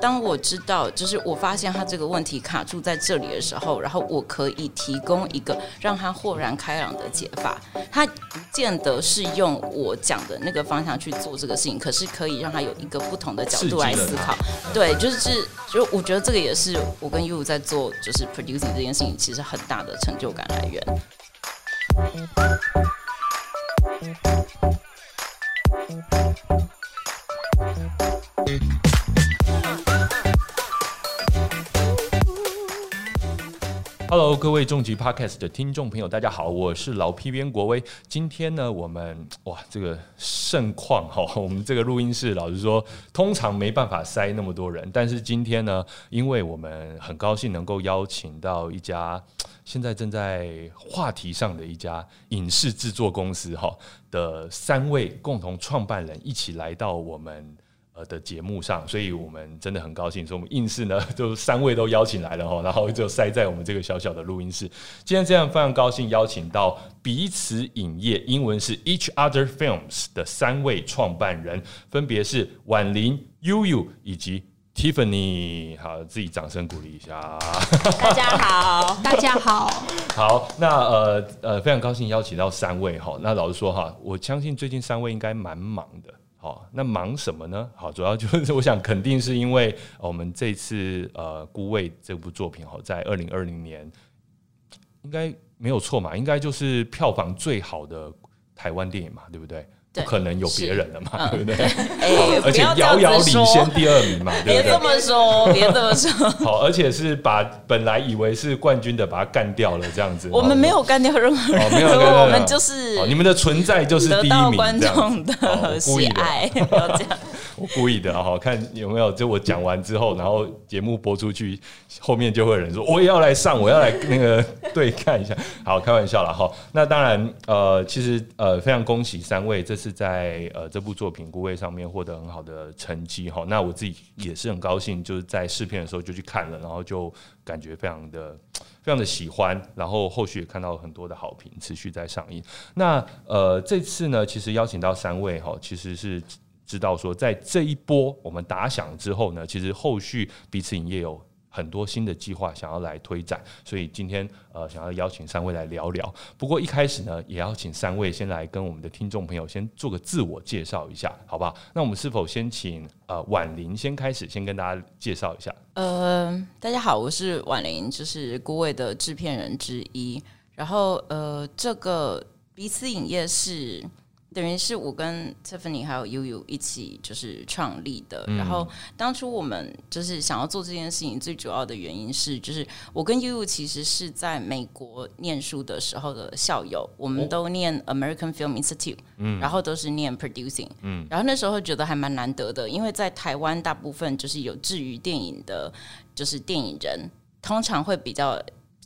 当我知道，就是我发现他这个问题卡住在这里的时候，然后我可以提供一个让他豁然开朗的解法。他不见得是用我讲的那个方向去做这个事情，可是可以让他有一个不同的角度来思考。对，就是就我觉得这个也是我跟 You 在做就是 producing 这件事情，其实很大的成就感来源。Hello，各位重疾 Podcast 的听众朋友，大家好，我是老 P 编国威。今天呢，我们哇，这个盛况哈，我们这个录音室，老实说，通常没办法塞那么多人，但是今天呢，因为我们很高兴能够邀请到一家 现在正在话题上的一家影视制作公司哈的三位共同创办人一起来到我们。的节目上，所以我们真的很高兴，所以我们硬是呢，就三位都邀请来了哈，然后就塞在我们这个小小的录音室。今天这样非常高兴邀请到彼此影业，英文是 Each Other Films 的三位创办人，分别是婉玲、悠悠以及 Tiffany。好，自己掌声鼓励一下。大家好，大家好。好，那呃呃，非常高兴邀请到三位哈。那老实说哈，我相信最近三位应该蛮忙的。好，那忙什么呢？好，主要就是我想肯定是因为我们这次呃《孤味》这部作品，哈，在二零二零年应该没有错嘛，应该就是票房最好的台湾电影嘛，对不对？不可能有别人了嘛，对不对？而且遥遥领先第二名嘛，别这么说，别这么说。好，而且是把本来以为是冠军的，把他干掉了，这样子。我们没有干掉任何人，没有，我们就是你们的存在就是第一名，观众的喜爱，要这样。我故意的哈，看有没有就我讲完之后，然后节目播出去，后面就会有人说我也要来上，我要来那个对看一下。好，开玩笑了哈。那当然，呃，其实呃，非常恭喜三位这次在呃这部作品《孤位》上面获得很好的成绩哈。那我自己也是很高兴，就是在试片的时候就去看了，然后就感觉非常的 非常的喜欢，然后后续也看到很多的好评，持续在上映。那呃，这次呢，其实邀请到三位哈，其实是。知道说，在这一波我们打响之后呢，其实后续彼此影业有很多新的计划想要来推展，所以今天呃想要邀请三位来聊聊。不过一开始呢，也要请三位先来跟我们的听众朋友先做个自我介绍一下，好不好？那我们是否先请呃婉玲先开始，先跟大家介绍一下？呃，大家好，我是婉玲，就是孤味的制片人之一。然后呃，这个彼此影业是。等于是我跟 Tiffany 还有悠悠一起就是创立的，然后当初我们就是想要做这件事情，最主要的原因是，就是我跟悠悠其实是在美国念书的时候的校友，我们都念 American Film Institute，嗯，然后都是念 Producing，嗯，然后那时候觉得还蛮难得的，因为在台湾大部分就是有志于电影的，就是电影人通常会比较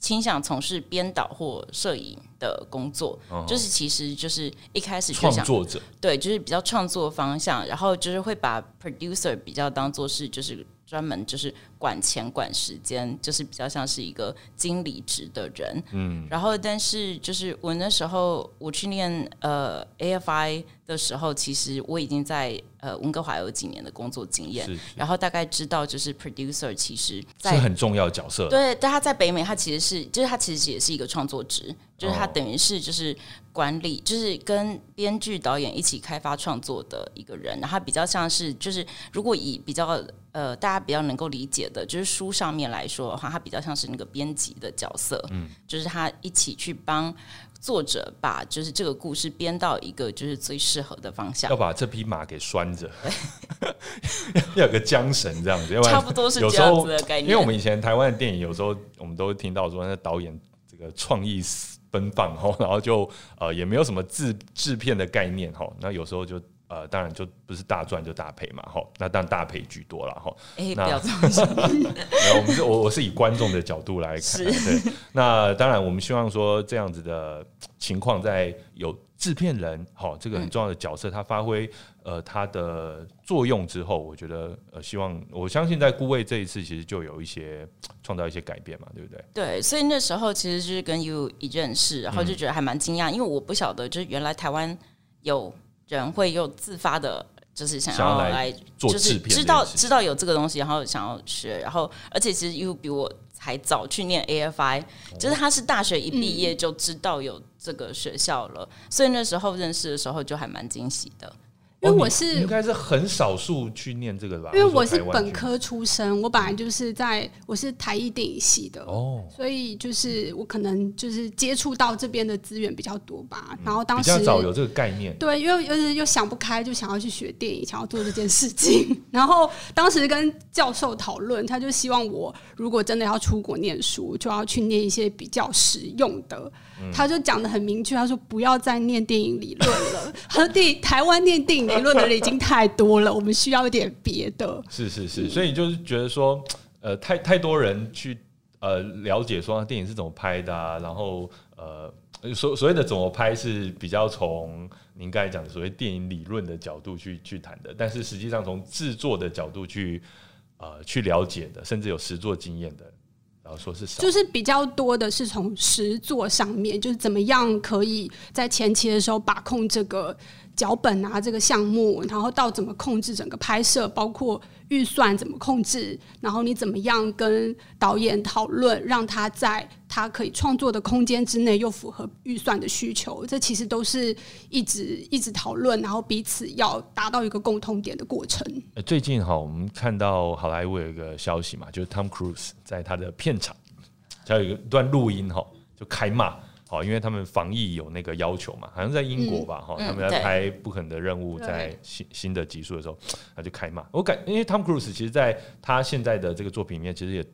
倾向从事编导或摄影。的工作就是，其实就是一开始创作者对，就是比较创作方向，然后就是会把 producer 比较当做是就是专门就是管钱管时间，就是比较像是一个经理职的人。嗯，然后但是就是我那时候我去念呃 AFI 的时候，其实我已经在呃温哥华有几年的工作经验，然后大概知道就是 producer 其实是很重要的角色。对，但他在北美，他其实是就是他其实也是一个创作职。就是他等于是就是管理，就是跟编剧导演一起开发创作的一个人，然后比较像是就是如果以比较呃大家比较能够理解的，就是书上面来说的话，它比较像是那个编辑的角色，嗯，就是他一起去帮作者把就是这个故事编到一个就是最适合的方向，要把这匹马给拴着，要有个缰绳这样子，差不多是这样子的概念。因为我们以前台湾的电影有时候我们都听到说那导演这个创意。奔放哈，然后就呃也没有什么制制片的概念哈，那有时候就呃当然就不是大赚就大赔嘛哈，那当然大赔居多了哈。哎，不要这。我们是我我是以观众的角度来看，对。那当然我们希望说这样子的情况在有。制片人，好，这个很重要的角色，他发挥呃他的作用之后，我觉得呃希望我相信在顾卫这一次其实就有一些创造一些改变嘛，对不对？对，所以那时候其实就是跟 You 一认识，然后就觉得还蛮惊讶，因为我不晓得就是原来台湾有人会又自发的就是想想要来做就是知道知道有这个东西，然后想要学，然后而且其实 U 比我还早去念 AFI，就是他是大学一毕业就知道有这个学校了，所以那时候认识的时候就还蛮惊喜的。因为我是应该是很少数去念这个吧？因为我是本科出身，我本来就是在我是台艺电影系的，哦，所以就是我可能就是接触到这边的资源比较多吧。然后当比时较早有这个概念。对，因为又是又想不开，就想要去学电影，想要做这件事情。然后当时跟教授讨论，他就希望我如果真的要出国念书，就要去念一些比较实用的。他就讲的很明确，他说不要再念电影理论了。他说电台湾念电影理论的人已经太多了，我们需要一点别的。是是是，所以就是觉得说，呃，太太多人去呃了解说电影是怎么拍的啊，然后呃所所谓的怎么拍是比较从您刚才讲的所谓电影理论的角度去去谈的，但是实际上从制作的角度去呃去了解的，甚至有实作经验的，然后说是少，就是比较多的是从实作上面，就是怎么样可以在前期的时候把控这个脚本啊，这个项目，然后到怎么控制整个拍摄，包括预算怎么控制，然后你怎么样跟导演讨论，让他在他可以创作的空间之内又符合预算的需求，这其实都是一直一直讨论，然后彼此要达到一个共通点的过程。最近哈，我们看到好莱坞有一个消息嘛，就是 Tom Cruise 在他的片场，还有一段录音哈，就开骂。好，因为他们防疫有那个要求嘛，好像在英国吧，哈、嗯他们在对拍《不可能的任务》在新新的集数的时候，他就开骂。我感，因为 Tom Cruise 其实在他现在的这个作品里面，其实也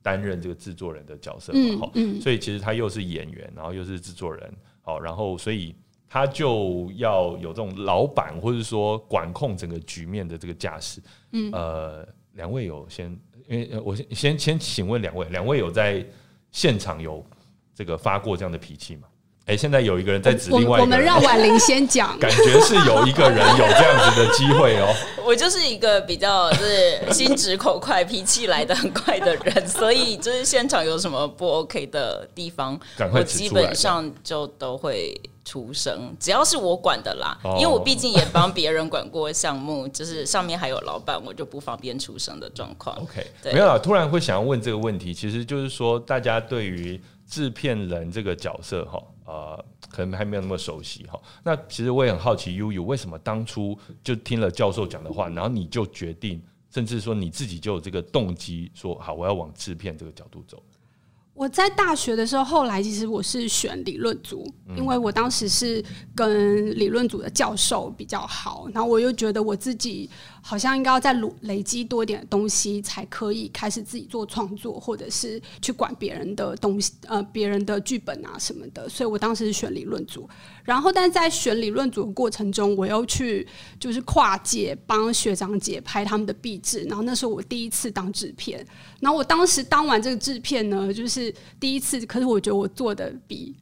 担任这个制作人的角色嘛，哈、嗯嗯，所以其实他又是演员，然后又是制作人，好，然后所以他就要有这种老板或者说管控整个局面的这个架势。嗯，呃，两位有先，因为呃我先先先请问两位，两位有在现场有这个发过这样的脾气吗？哎、现在有一个人在指我另外我们让婉玲先讲。感觉是有一个人有这样子的机会哦。我就是一个比较就是心直口快、脾气来的很快的人，所以就是现场有什么不 OK 的地方，我基本上就都会出声，只要是我管的啦，哦因为我毕竟也帮别人管过项目，就是上面还有老板，我就不方便出声的状况。OK，对没有啦，突然会想要问这个问题，其实就是说，大家对于制片人这个角色哈，呃，可能还没有那么熟悉哈。那其实我也很好奇悠悠为什么当初就听了教授讲的话，然后你就决定，甚至说你自己就有这个动机，说好我要往制片这个角度走。我在大学的时候，后来其实我是选理论组，因为我当时是跟理论组的教授比较好，然后我又觉得我自己好像应该要再累累积多一点东西，才可以开始自己做创作，或者是去管别人的东西，呃，别人的剧本啊什么的。所以我当时是选理论组，然后但在选理论组的过程中，我又去就是跨界帮学长姐拍他们的壁纸，然后那时候我第一次当制片，然后我当时当完这个制片呢，就是第一次，可是我觉得我做的比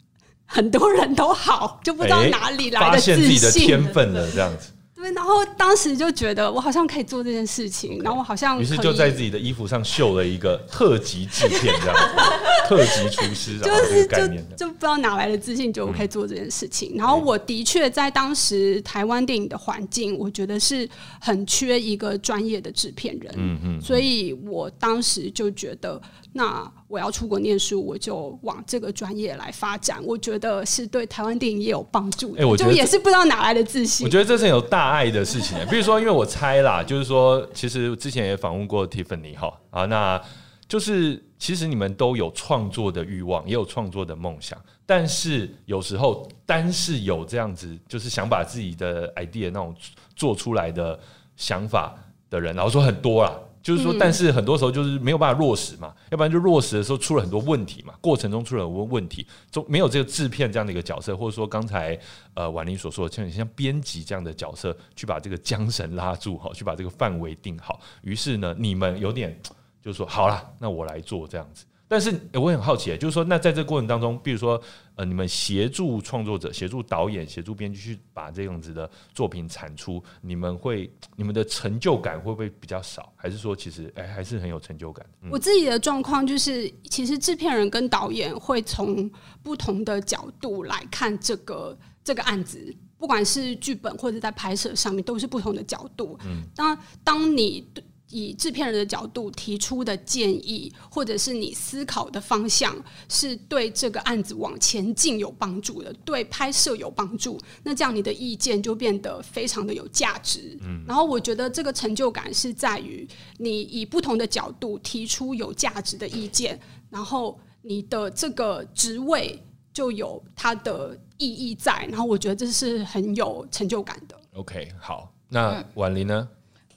很多人都好，就不知道哪里来的自现自己的信。天分了，这样子，对，然后当时就觉得我好像可以做这件事情，然后我好像于是就在自己的衣服上绣了一个特级制片这样子，特级厨师，这就是个概念就就不知道哪来的自信，觉得我可以做这件事情。然后我的确在当时台湾电影的环境，我觉得是很缺一个专业的制片人。嗯嗯，所以我当时就觉得，那我要出国念书，我就往这个专业来发展。我觉得是对台湾电影也有帮助的。哎我觉得就也是不知道哪来的自信我。觉得这是有大爱的事情。比如说，因为我猜啦，就是说，其实之前也访问过 Tiffany 哈啊，那就是其实你们都有创作的欲望，也有创作的梦想，但是有时候单是有这样子，就是想把自己的 idea 那种做出来的想法的人，然后说很多啦。就是说，但是很多时候就是没有办法落实嘛，要不然就落实的时候出了很多问题嘛，过程中出了很多问题，中没有这个制片这样的一个角色，或者说刚才呃婉玲所说的，像像编辑这样的角色，去把这个缰绳拉住哈，去把这个范围定好。于是呢，你们有点就是说，好了，那我来做这样子。但是、诶我也很好奇，就是说，那在这个过程当中，比如说，呃，你们协助创作者、协助导演、协助编剧去把这样子的作品产出，你们会你们的成就感会不会比较少？还是说，其实哎、还是很有成就感？嗯我自己的状况就是，其实制片人跟导演会从不同的角度来看这个这个案子。不管是剧本或者在拍摄上面，都是不同的角度。嗯，当当你以制片人的角度提出的建议，或者是你思考的方向，是对这个案子往前进有帮助的，对拍摄有帮助，那这样你的意见就变得非常的有价值。嗯，然后我觉得这个成就感是在于你以不同的角度提出有价值的意见，然后你的这个职位就有它的意义在，然后我觉得这是很有成就感的。OK，好，那婉玲呢？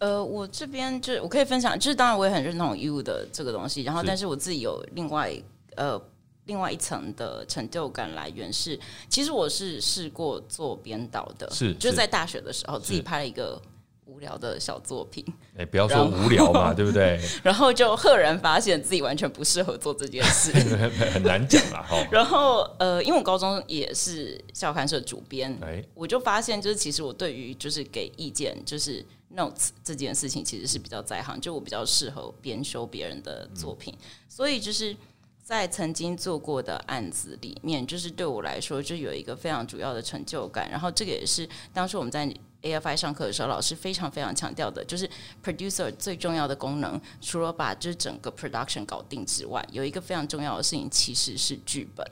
呃，我这边就是我可以分享，就是当然我也很认同 you 的这个东西，然后但是我自己有另外呃另外一层的成就感来源是，其实我是试过做编导的，是就是在大学的时候自己拍了一个无聊的小作品，哎、不要说无聊嘛，对不对？然后就赫然发现自己完全不适合做这件事。很难讲啦，哈。然后呃，因为我高中也是校刊社主编，哎，我就发现，就是其实我对于就是给意见，就是 notes 这件事情，其实是比较在行，就我比较适合编修别人的作品，所以就是在曾经做过的案子里面，就是对我来说，就有一个非常主要的成就感。然后这个也是当初我们在 AFI 上课的时候，老师非常非常强调的，就是 producer 最重要的功能，除了把这整个 production 搞定之外，有一个非常重要的事情，其实是剧本。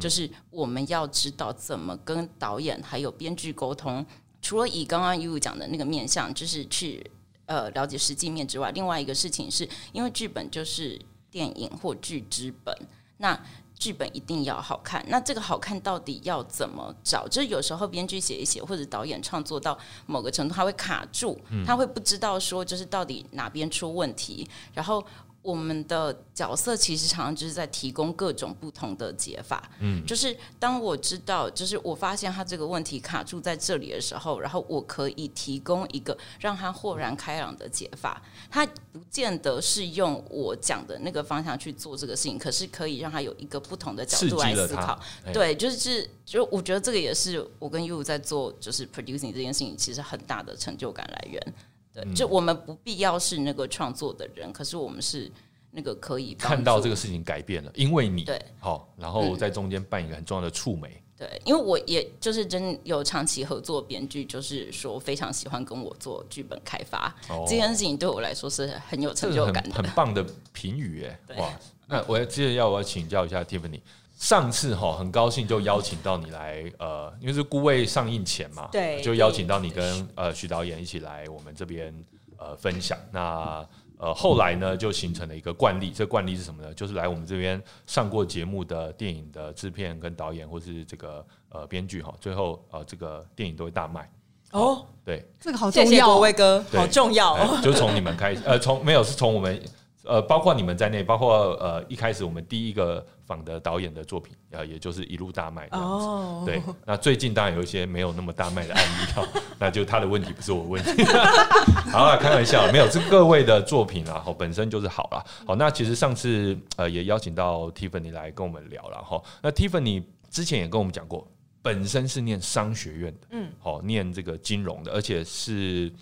就是我们要知道怎么跟导演还有编剧沟通。除了以刚刚 you 讲的那个面向，就是去呃了解实际面之外，另外一个事情是因为剧本就是电影或剧之本，那剧本一定要好看。那这个好看到底要怎么找？就是有时候编剧写一写，或者导演创作到某个程度，他会卡住，他会不知道说就是到底哪边出问题，然后。我们的角色其实常常就是在提供各种不同的解法，嗯，就是当我知道，就是我发现他这个问题卡住在这里的时候，然后我可以提供一个让他豁然开朗的解法。他不见得是用我讲的那个方向去做这个事情，可是可以让他有一个不同的角度来思考。哎对，就是就我觉得这个也是我跟 You 在做就是 producing 这件事情，其实很大的成就感来源。对，嗯就我们不必要是那个创作的人，可是我们是那个可以看到助这个事情改变了，因为你对好，然后在中间扮演一个很重要的触媒。对，因为我也就是真有长期合作编剧，就是说非常喜欢跟我做剧本开发、哦这件事情，对我来说是很有成就感的。很棒的评语哎，哇！那我接着要我要请教一下 Tiffany，上次哈很高兴就邀请到你来，呃，因为是孤味上映前嘛，对就邀请到你跟呃徐导演一起来我们这边呃分享。那呃后来呢就形成了一个惯例，这个惯例是什么呢？就是来我们这边上过节目的电影的制片跟导演或是这个呃编剧哈，最后呃这个电影都会大卖。哦，对，这个好谢谢重要威哥，好重要 就从你们开始，呃，从没有是从我们，呃，包括你们在内，包括呃一开始我们第一个访的导演的作品，呃，也就是一路大卖这样子。哦，对，那最近当然有一些没有那么大卖的案例哈，那就他的问题，不是我的问题。好了，开玩笑，没有，是各位的作品啊，好，本身就是好了。好，那其实上次呃也邀请到 Tiffany 来跟我们聊了哈。那 Tiffany 之前也跟我们讲过，本身是念商学院的，嗯，好，念这个金融的，而且是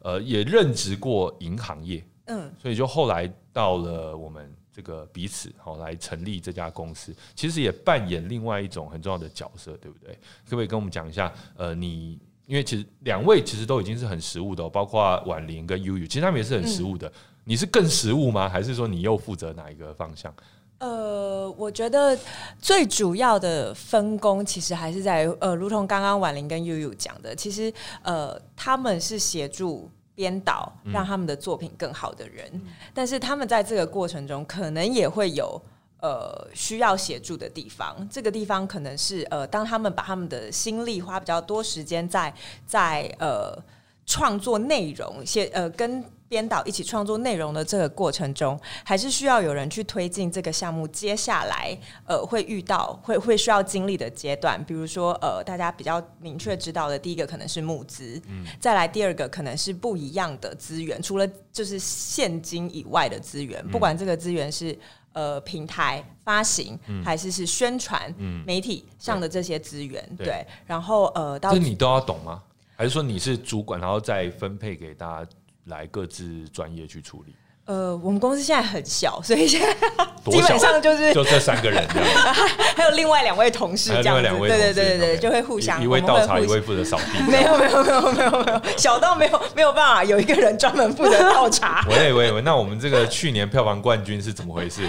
呃也任职过银行业，嗯，所以就后来到了我们这个彼此好来成立这家公司，其实也扮演另外一种很重要的角色，对不对？可不可以跟我们讲一下？呃，你因为其实两位其实都已经是很实务的、哦，包括婉玲跟悠悠，其实他们也是很实务的。你是更实务吗？还是说你又负责哪一个方向？呃，我觉得最主要的分工其实还是在呃，如同刚刚婉玲跟悠悠讲的，其实呃，他们是协助。编导让他们的作品更好的人，但是他们在这个过程中可能也会有呃需要协助的地方。这个地方可能是呃，当他们把他们的心力花比较多时间在在呃创作内容，写呃跟编导一起创作内容的这个过程中，还是需要有人去推进这个项目。接下来，呃，会遇到会会需要经历的阶段，比如说，呃，大家比较明确知道的，第一个可能是募资，嗯再来第二个可能是不一样的资源，除了就是现金以外的资源，不管这个资源是。呃，平台发行、还是是宣传、媒体上的这些资源，对对，然后呃，到这你都要懂吗？还是说你是主管，然后再分配给大家来各自专业去处理？呃，我们公司现在很小，所以现在基本上就是就这三个人这样，还有另外两位同事这样对对对对对，就会互相一一位倒茶，一位负责扫地。没有没有没有没有没有，小到没有没有办法有一个人专门负责倒茶，喂喂喂，那我们这个去年票房冠军是怎么回事？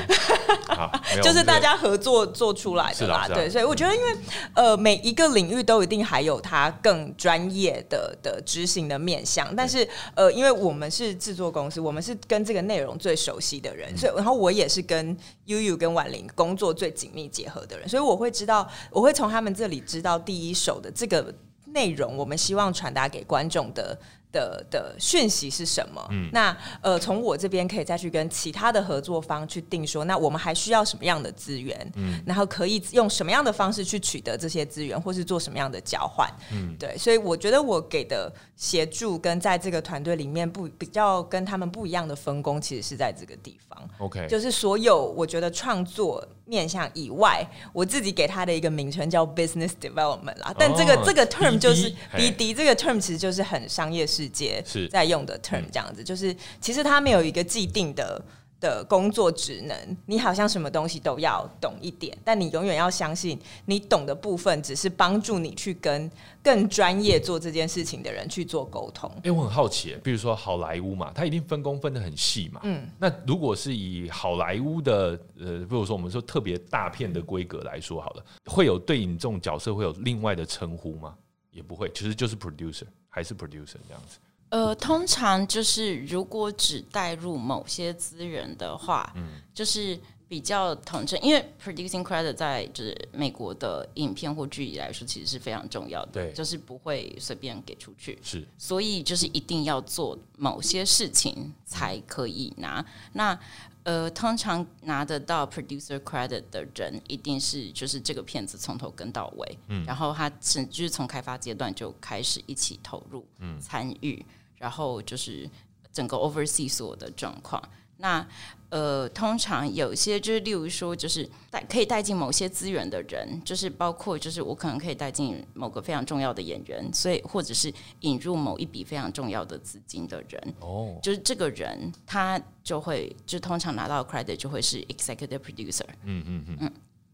就是大。家合作做出来的啦。对，所以我觉得，因为呃，每一个领域都一定还有它更专业的的执行的面向，但是呃，因为我们是制作公司，我们是跟这个内容最熟悉的嗯人，所以然后我也是跟悠悠跟婉玲工作最紧密结合的人，所以我会知道，我会从他们这里知道第一手的这个内容，我们希望传达给观众的。的的讯息是什么？嗯那呃，从我这边可以再去跟其他的合作方去定说，那我们还需要什么样的资源？嗯然后可以用什么样的方式去取得这些资源，或是做什么样的交换？嗯对，所以我觉得我给的协助跟在这个团队里面不比较跟他们不一样的分工，其实是在这个地方。OK，就是所有我觉得创作面向以外，我自己给他的一个名称叫 business development 啦。但这个、哦这个 term 就是 BD 这个 term 其实就是很商业世界是在用的 term，这样子，就是其实它没有一个既定的。的工作职能，你好像什么东西都要懂一点，但你永远要相信，你懂的部分只是帮助你去跟更专业做这件事情的人去做沟通。哎、我很好奇，比如说好莱坞嘛，它一定分工分的很细嘛。嗯，那如果是以好莱坞的呃，比如说我们说特别大片的规格来说好了，会有对你这种角色会有另外的称呼吗？也不会，其实就是 producer 还是 producer 这样子。呃，通常就是如果只带入某些资源的话，嗯就是比较统称，因为 producing credit 在就是美国的影片或剧集来说，其实是非常重要的，对就是不会随便给出去，是所以就是一定要做某些事情才可以拿。那呃，通常拿得到 producer credit 的人，一定是就是这个片子从头跟到尾，嗯，然后他甚至从开发阶段就开始一起投入，嗯，参与，然后就是整个 oversee 所有的状况。那呃，通常有一些就是，例如说，就是带可以带进某些资源的人，就是包括就是我可能可以带进某个非常重要的演员，所以或者是引入某一笔非常重要的资金的人，哦，就是这个人他就会就通常拿到 credit 就会是 executive producer 嗯嗯嗯，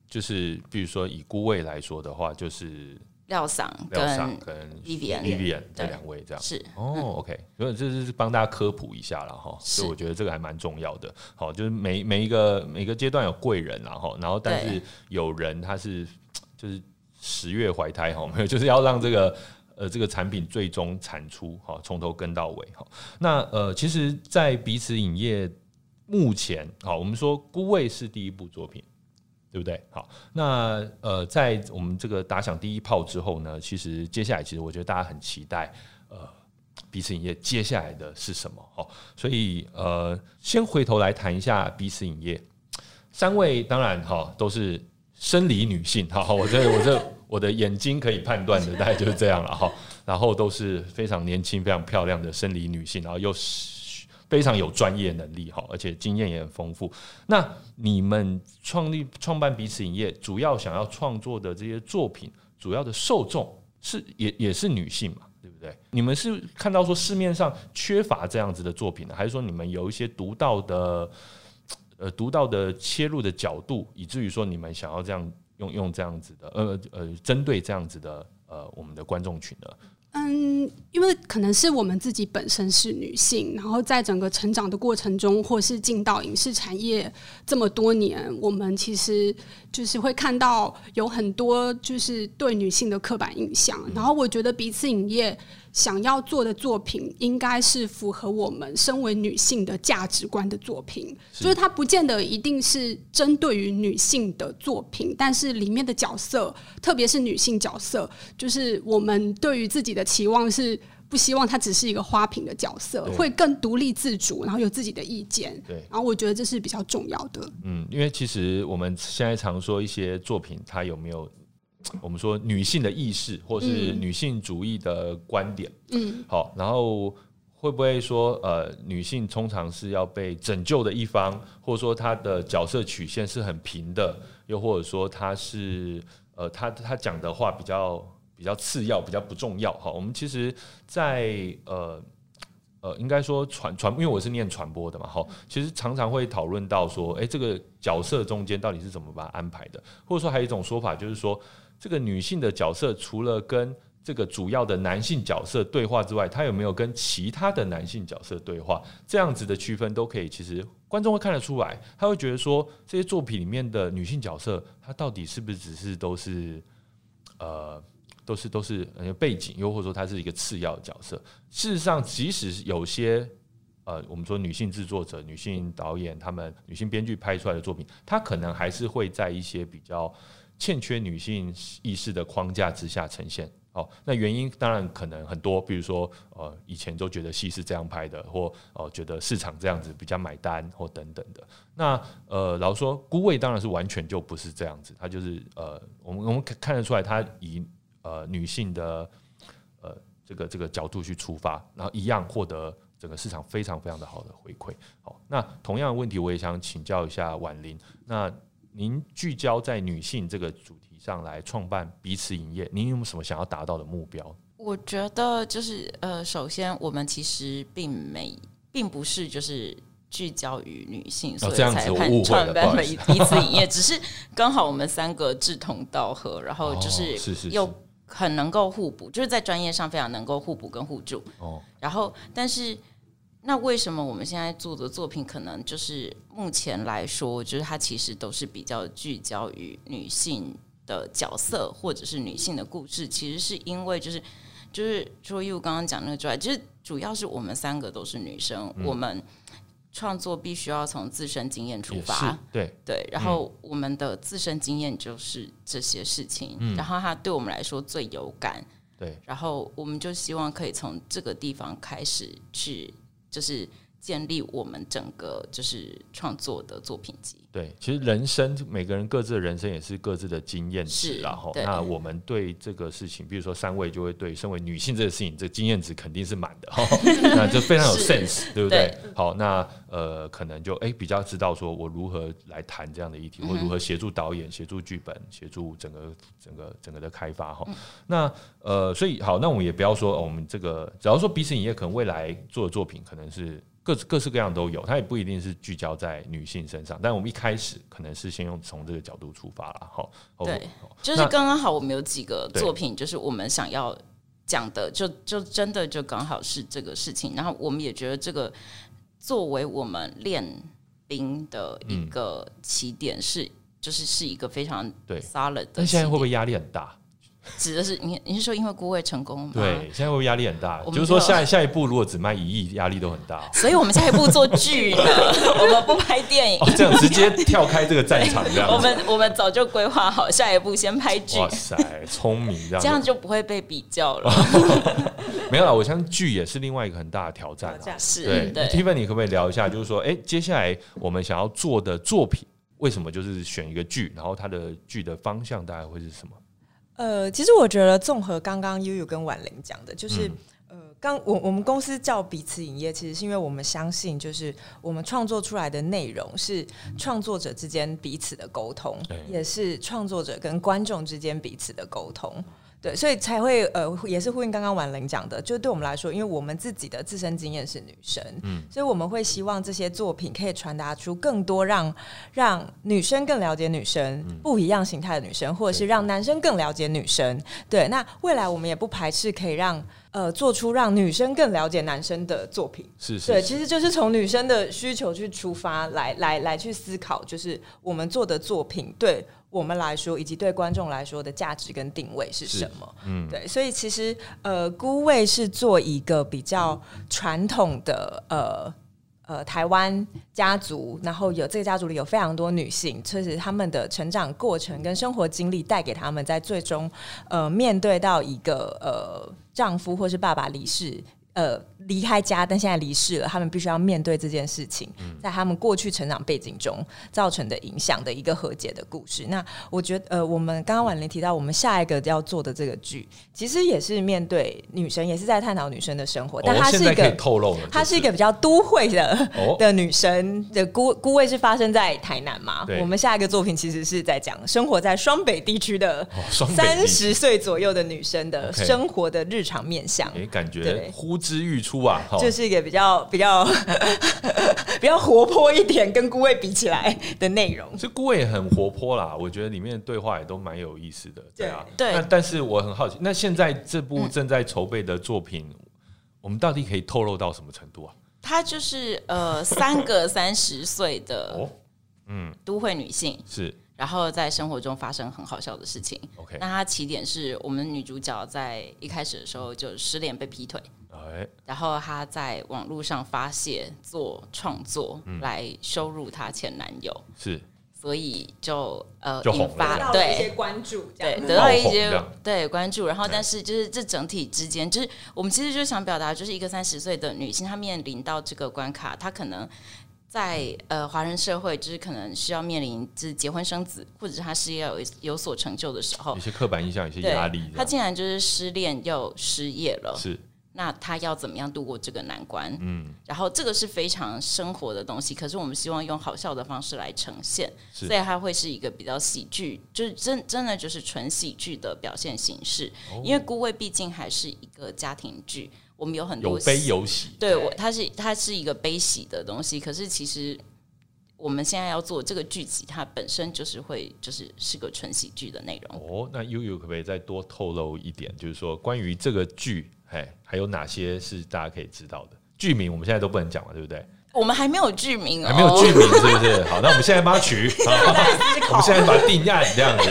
就是比如说以顾位来说的话，就是廖尚跟跟 Vivian Vivian 这两位这样。是哦，OK，所以这是帮大家科普一下了哈，所以我觉得这个还蛮重要的。好，就是每每一个每个阶段有贵人然后然后但是有人他是就是十月怀胎哈，没有，就是要让这个。呃，这个产品最终产出，哈，从头跟到尾，哈。那呃，其实，在彼此影业目前，好，我们说《孤味》是第一部作品，对不对？好，那呃，在我们这个打响第一炮之后呢，其实接下来，其实我觉得大家很期待，呃，彼此影业接下来的是什么？哦，所以呃，先回头来谈一下彼此影业，三位当然哈都是生理女性，哈，我这我这我的眼睛可以判断的大概就是这样了哈，然后都是非常年轻、非常漂亮的生理女性，然后又是非常有专业能力哈，而且经验也很丰富。那你们创立创办彼此影业，主要想要创作的这些作品，主要的受众是也也是女性嘛？对不对？你们是看到说市面上缺乏这样子的作品呢，还是说你们有一些独到的呃独到的切入的角度，以至于说你们想要这样用用这样子的呃呃针对这样子的呃我们的观众群呢？嗯，因为可能是我们自己本身是女性，然后在整个成长的过程中，或是进到影视产业这么多年，我们其实就是会看到有很多就是对女性的刻板印象。然后我觉得彼此影业想要做的作品，应该是符合我们身为女性的价值观的作品，是就是它不见得一定是针对于女性的作品，但是里面的角色，特别是女性角色，就是我们对于自己的期望是不希望她只是一个花瓶的角色，会更独立自主，然后有自己的意见。对，然后我觉得这是比较重要的。嗯，因为其实我们现在常说一些作品，它有没有我们说女性的意识，或是嗯女性主义的观点？嗯，好，然后会不会说，呃，女性通常是要被拯救的一方，或者说她的角色曲线是很平的，又或者说她是，呃，她她讲的话比较比较次要，比较不重要。哈，我们其实在，呃呃，应该说传传，因为我是念传播的嘛，哈，其实常常会讨论到说，哎，这个角色中间到底是怎么把它安排的，或者说还有一种说法就是说，这个女性的角色除了跟这个主要的男性角色对话之外，她有没有跟其他的男性角色对话？这样子的区分都可以，其实观众会看得出来，他会觉得说，这些作品里面的女性角色，她到底是不是只是都是呃。都是都是背景，又或者说它是一个次要角色。事实上，即使有些呃，我们说女性制作者、女性导演、他们女性编剧拍出来的作品，它可能还是会在一些比较欠缺女性意识的框架之下呈现。哦，那原因当然可能很多，比如说呃，以前都觉得戏是这样拍的，或哦觉得市场这样子比较买单，或等等的。那呃，老实说，孤味当然是完全就不是这样子，他就是呃，我们我们看得出来，他以呃，女性的呃这个这个角度去出发，然后一样获得整个市场非常非常的好的回馈。好，那同样的问题，我也想请教一下婉玲。那您聚焦在女性这个主题上来创办彼此营业，您有没有什么想要达到的目标？我觉得就是呃，首先我们其实并没，并不是就是聚焦于女性，所以才创办了彼此营业，只是刚好我们三个志同道合，然后就是又。很能够互补，就是在专业上非常能够互补跟互助。哦，然后但是那为什么我们现在做的作品可能就是目前来说，就是它其实都是比较聚焦于女性的角色或者是女性的故事？其实是因为就是就是说，因为刚刚讲那个之外，就是主要是我们三个都是女生，我们。创作必须要从自身经验出发，对对，然后我们的自身经验就是这些事情，然后它对我们来说最有感，对，然后我们就希望可以从这个地方开始去，就是建立我们整个就是创作的作品集。对，其实人生每个人各自的人生也是各自的经验值，然后那我们对这个事情，比如说三位就会对身为女性这个事情，这经验值肯定是满的，那就非常有 sense，对不对？好，那呃，可能就哎比较知道说我如何来谈这样的议题，或如何协助导演、协助剧本、协助整个整个整个的开发哈。那呃，所以好，那我们也不要说我们这个，只要说彼此影业可能未来做的作品可能是。各各式各样都有，它也不一定是聚焦在女性身上。但我们一开始可能是先用从这个角度出发了，哈。对，就是刚刚好，我们有几个作品，就是我们想要讲的，就就真的就刚好是这个事情。然后我们也觉得这个作为我们练兵的一个起点，是就是是一个非常对 solid。但现在会不会压力很大？指的是你，你是说因为孤位成功吗？对，现在会压力很大。就是说下下一步如果只卖一亿，压力都很大。所以我们下一步做剧呢，我们不拍电影，这样直接跳开这个战场这样。我们我们早就规划好，下一步先拍剧。哇塞，聪明这样，这样就不会被比较了。没有啦，我相信剧也是另外一个很大的挑战。是，对。Tiffany，你可不可以聊一下？就是说，哎，接下来我们想要做的作品，为什么就是选一个剧？然后它的剧的方向大概会是什么？呃，其实我觉得综合刚刚悠悠跟婉玲讲的，就是呃，刚我我们公司叫彼此影业，其实是因为我们相信，就是我们创作出来的内容是创作者之间彼此的沟通，也是创作者跟观众之间彼此的沟通。对，所以才会呃，也是呼应刚刚婉玲讲的，就对我们来说，因为我们自己的自身经验是女生，嗯，所以我们会希望这些作品可以传达出更多让让女生更了解女生不一样形态的女生，或者是让男生更了解女生。对，那未来我们也不排斥可以让呃做出让女生更了解男生的作品。是是，对，其实就是从女生的需求去出发，来来来去思考，就是我们做的作品对。我们来说，以及对观众来说的价值跟定位是什么？嗯，对，所以其实呃，孤位是做一个比较传统的呃呃台湾家族，然后有这个家族里有非常多女性，确实她们的成长过程跟生活经历带给他们，在最终呃面对到一个呃丈夫或是爸爸离世。呃，离开家，但现在离世了，他们必须要面对这件事情，在他们过去成长背景中造成的影响的一个和解的故事。那我觉得，呃，我们刚刚婉玲提到，我们下一个要做的这个剧，其实也是面对女生，也是在探讨女生的生活，但她是一个透露了，它是一个比较都会的 的女生的孤孤位是发生在台南嘛？我们下一个作品其实是在讲生活在双北地区的三十岁左右的女生的生活的日常面相，哎，感觉呼。之欲出就是一个比较比较 比较活泼一点，跟顾位比起来的内容。这顾问也很活泼啦，我觉得里面的对话也都蛮有意思的，对啊。对那但是我很好奇，那现在这部正在筹备的作品，我们到底可以透露到什么程度啊？她就是呃 三个三十岁的哦，嗯，都会女性，是然后在生活中发生很好笑的事情。OK，那她起点是我们女主角在一开始的时候就失恋被劈腿，哎，然后她在网络上发泄做创作嗯。来羞辱她前男友，是。所以就呃就红了引发了一些对。关注，这对，样得到一爆红些对关注，然后但是就是这整体之间，就是我们其实就想表达，就是一个三十岁的女性，她面临到这个关卡，她可能在呃华人社会，就是可能需要面临就是结婚生子，或者是她事业有有所成就的时候有，些刻板印象，有些对压力这样，她竟然就是失恋又失业了，是那他要怎么样度过这个难关？嗯，然后这个是非常生活的东西，可是我们希望用好笑的方式来呈现，所以它会是一个比较喜剧，就是真真的就是纯喜剧的表现形式。哦因为《孤味》毕竟还是一个家庭剧，我们有很多有悲有喜，对我，它是它是一个悲喜的东西，可是其实。我们现在要做这个剧集，它本身就是会就是是个纯喜剧的内容。哦，那悠悠可不可以再多透露一点？就是说关于这个剧，哎，还有哪些是大家可以知道的？剧名我们现在都不能讲了，对不对？我们还没有剧名、哦，还没有剧名，是不是？好，那我们现在帮他取，好我们现在把它定案这样子。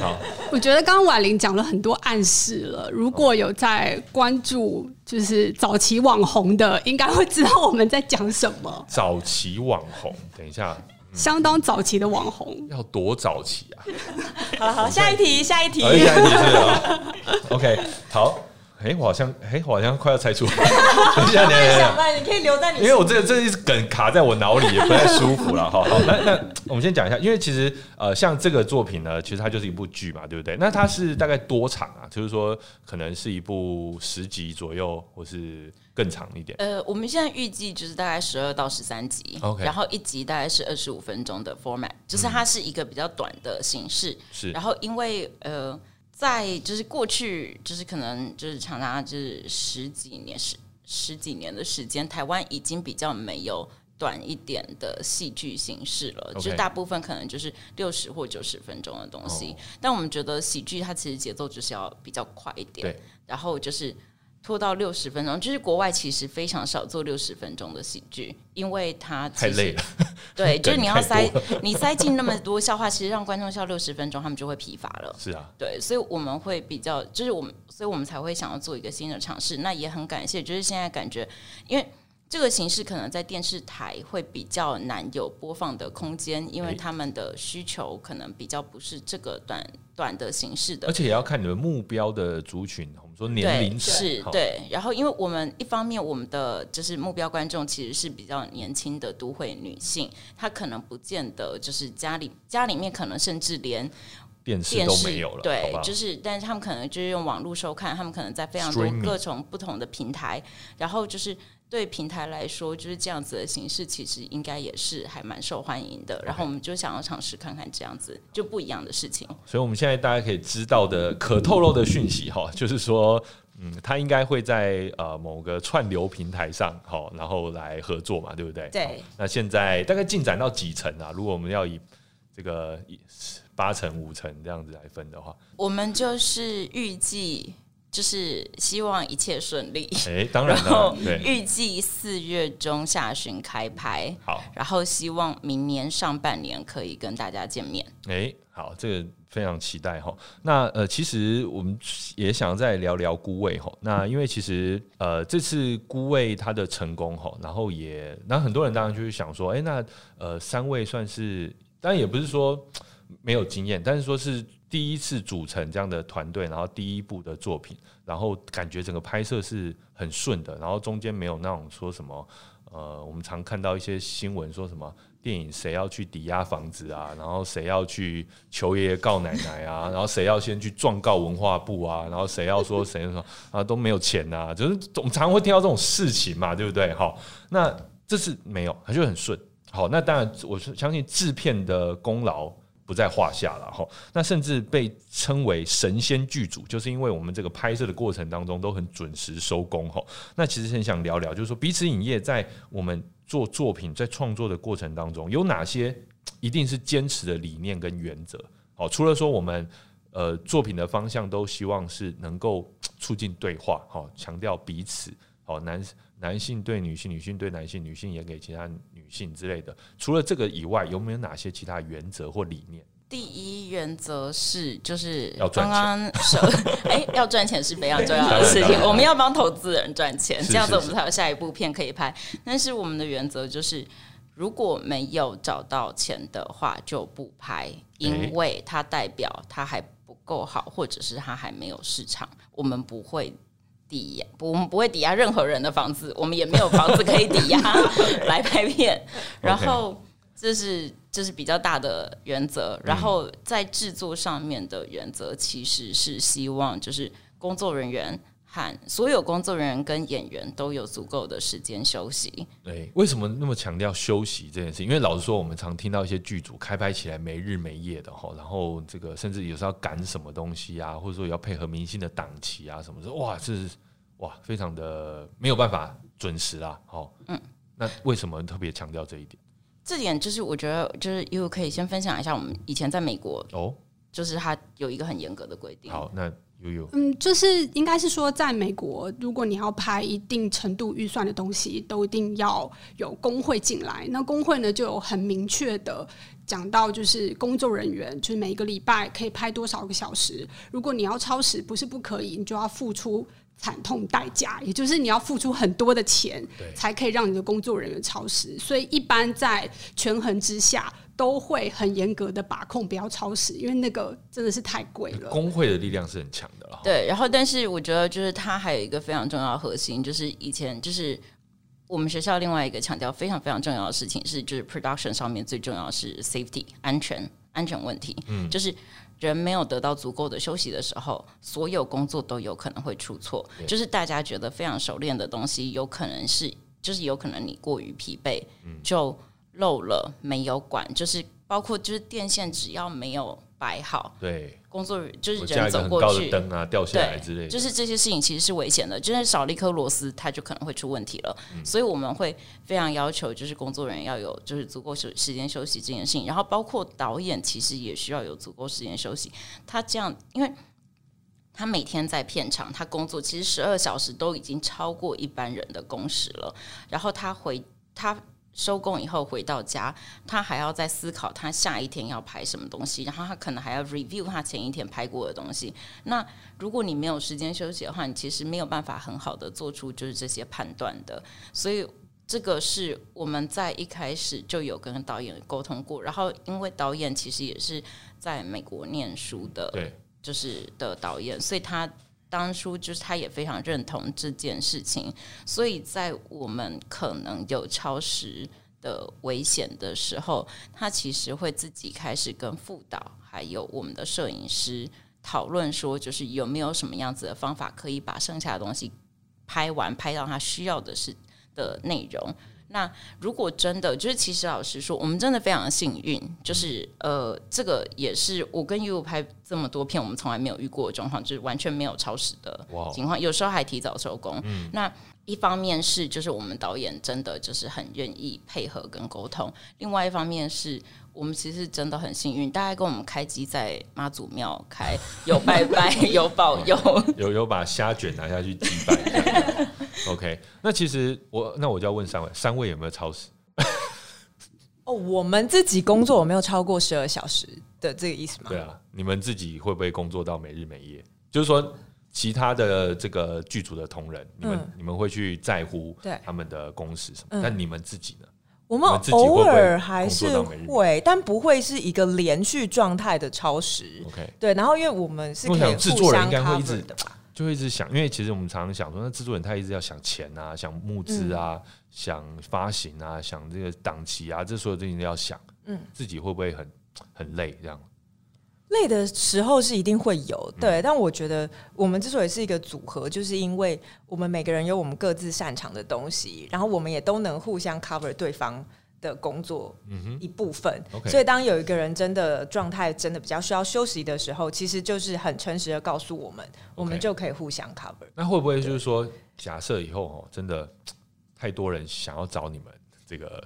好，我觉得刚刚婉玲讲了很多暗示了，如果有在关注就是早期网红的，应该会知道我们在讲什么。早期网红，等一下相当早期的网红，要多早期啊？好了好了，下一题，下一题。好，下一题是啊，OK，好。哎、我好像，哎、我好像快要猜出来。等一下，你可以留在你因为我这个这一梗卡在我脑里，也不太舒服了。好好，那那我们先讲一下，因为其实呃，像这个作品呢，其实它就是一部剧嘛，对不对？那它是大概多长啊？就是说，可能是一部十集左右，或是更长一点。呃，我们现在预计就是大概十二到十三集 OK 然后一集大概是二十五分钟的 format，就是它是一个比较短的形式。是然后因为呃，在就是过去就是可能就是长达就是十几年十十几年的时间，台湾已经比较没有。短一点的戏剧形式了。就是大部分可能就是六十或九十分钟的东西。哦。但我们觉得喜剧它其实节奏就是要比较快一点，然后就是拖到六十分钟，就是国外其实非常少做六十分钟的喜剧，因为它太累了，对，就是你要塞你塞进那么多笑话，其实让观众笑六十分钟，他们就会疲乏了。是啊，对，所以我们会比较，就是我们，所以我们才会想要做一个新的尝试。那也很感谢，就是现在感觉，因为这个形式可能在电视台会比较难有播放的空间，因为他们的需求可能比较不是这个短短的形式的而。且也要看你们目标的族群，我们说年龄是对，然后因为我们一方面我们的就是目标观众其实是比较年轻的都会女性，她可能不见得就是家里家里面可能甚至连电视都没有了，对就是但是他们可能就是用网络收看，他们可能在非常多各种不同的平台，然后就是。对平台来说，就是这样子的形式，其实应该也是还蛮受欢迎的。然后我们就想要尝试看看这样子就不一样的事情。所以我们现在大家可以知道的可透露的讯息哈，就是说，嗯，他应该会在呃某个串流平台上，好，然后来合作嘛，对不对？对那现在大概进展到几层啊？如果我们要以这个以八层、五层这样子来分的话，我们就是预计，就是希望一切顺利，哎、当然然后了，对，预计四月中下旬开拍，好，然后希望明年上半年可以跟大家见面。哎、好，这个非常期待哈。那呃，其实我们也想再聊聊孤味哈。那因为其实呃，这次孤味它的成功哈，然后也，那很多人当然就是想说，哎、那呃，三位算是，当然也不是说没有经验，但是说是第一次组成这样的团队，然后第一部的作品，然后感觉整个拍摄是很顺的，然后中间没有那种说什么。呃，我们常看到一些新闻说什么电影谁要去抵押房子啊，然后谁要去求爷爷告奶奶啊，然后谁要先去状告文化部啊，然后谁要说谁说啊都没有钱呐、就是总常会听到这种事情嘛，对不对？好，那这次没有，它就很顺。好，那当然，我是相信制片的功劳不在话下了哈。那甚至被称为神仙剧组，就是因为我们这个拍摄的过程当中都很准时收工哈。那其实很想聊聊，就是说彼此影业在我们做作品在创作的过程当中，有哪些一定是坚持的理念跟原则？好，除了说我们呃作品的方向都希望是能够促进对话，好，强调彼此，好男。男性对女性，女性对男性，女性也给其他女性之类的。除了这个以外，有没有哪些其他原则或理念？第一原则是，就是要赚钱。说，哎，要赚钱是非常重要的事情。我们要帮投资人赚钱，这样子我们才有下一部片可以拍。但是我们的原则就是，如果没有找到钱的话，就不拍，因为它代表它还不够好，或者是它还没有市场，我们不会。抵押，我们不会抵押任何人的房子，我们也没有房子可以抵押 来拍片。然后这是这是比较大的原则。然后在制作上面的原则，其实是希望就是工作人员和所有工作人员跟演员都有足够的时间休息。对，为什么那么强调休息这件事？因为老实说，我们常听到一些剧组开拍起来没日没夜的哈，然后这个甚至有时候要赶什么东西啊，或者说要配合明星的档期啊什么的，哇，这是。哇，非常的没有办法准时啦，好，嗯，那为什么特别强调这一点？这点就是我觉得，就是因为可以先分享一下，我们以前在美国哦，就是它有一个很严格的规定。好，那悠悠，嗯，就是应该是说，在美国，如果你要拍一定程度预算的东西，都一定要有工会进来。那工会呢，就有很明确的讲到，就是工作人员，就是每一个礼拜可以拍多少个小时。如果你要超时，不是不可以，你就要付出。惨痛代价，也就是你要付出很多的钱，才可以让你的工作人员超时。所以一般在权衡之下，都会很严格的把控，不要超时，因为那个真的是太贵了。工会的力量是很强的了。对，然后但是我觉得就是它还有一个非常重要的核心，就是以前就是我们学校另外一个强调非常非常重要的事情是，就是 production 上面最重要的是 safety 安全安全问题，嗯，就是。人没有得到足够的休息的时候，所有工作都有可能会出错。就是大家觉得非常熟练的东西，有可能是，就是有可能你过于疲惫，嗯就漏了没有管。就是包括就是电线，只要没有。摆好，对，工作就是人走过去，灯啊掉下来之类，就是这些事情其实是危险的，就是少了一颗螺丝，它就可能会出问题了。所以我们会非常要求，就是工作人员要有就是足够时时间休息这件事情，然后包括导演其实也需要有足够时间休息。他这样，因为他每天在片场，他工作其实十二小时都已经超过一般人的工时了，然后他回他。收工以后回到家，他还要再思考他下一天要拍什么东西，然后他可能还要 review 他前一天拍过的东西。那如果你没有时间休息的话，你其实没有办法很好的做出就是这些判断的。所以这个是我们在一开始就有跟导演沟通过，然后因为导演其实也是在美国念书的，对，就是的导演，所以他。当初就是他也非常认同这件事情，所以在我们可能有超时的危险的时候，他其实会自己开始跟副导还有我们的摄影师讨论说，就是有没有什么样子的方法可以把剩下的东西拍完，拍到他需要的是的内容。那如果真的就是，其实老实说，我们真的非常幸运，就是呃，这个也是我跟 U 拍这么多片，我们从来没有遇过的状况，就是完全没有超时的情况，有时候还提早收工。那一方面是就是我们导演真的就是很愿意配合跟沟通，另外一方面是。我们其实真的很幸运，大概跟我们开机在妈祖庙开，有拜拜，有保佑，有有把虾卷拿下去祭拜。OK，那其实我那我就要问三位，三位有没有超时？哦，我们自己工作有没有超过十二小时的这个意思吗？对啊，你们自己会不会工作到每日每夜？就是说，其他的这个剧组的同仁，你们你们会去在乎他们的工时什么？但你们自己呢？我们偶尔还是会，但不会是一个连续状态的超时。OK，对。然后，因为我们是可以制作人应该会一直的吧，就会一直想。因为其实我们常常想说，那制作人他一直要想钱啊，想募资啊，想发行啊，想这个档期啊，这所有事情都要想。嗯，自己会不会很很累这样？累的时候是一定会有，对。但我觉得我们之所以是一个组合，就是因为我们每个人有我们各自擅长的东西，然后我们也都能互相 cover 对方的工作一部分。所以当有一个人真的状态真的比较需要休息的时候，其实就是很诚实的告诉我们，我们就可以互相 cover。那会不会就是说，假设以后哦，真的太多人想要找你们这个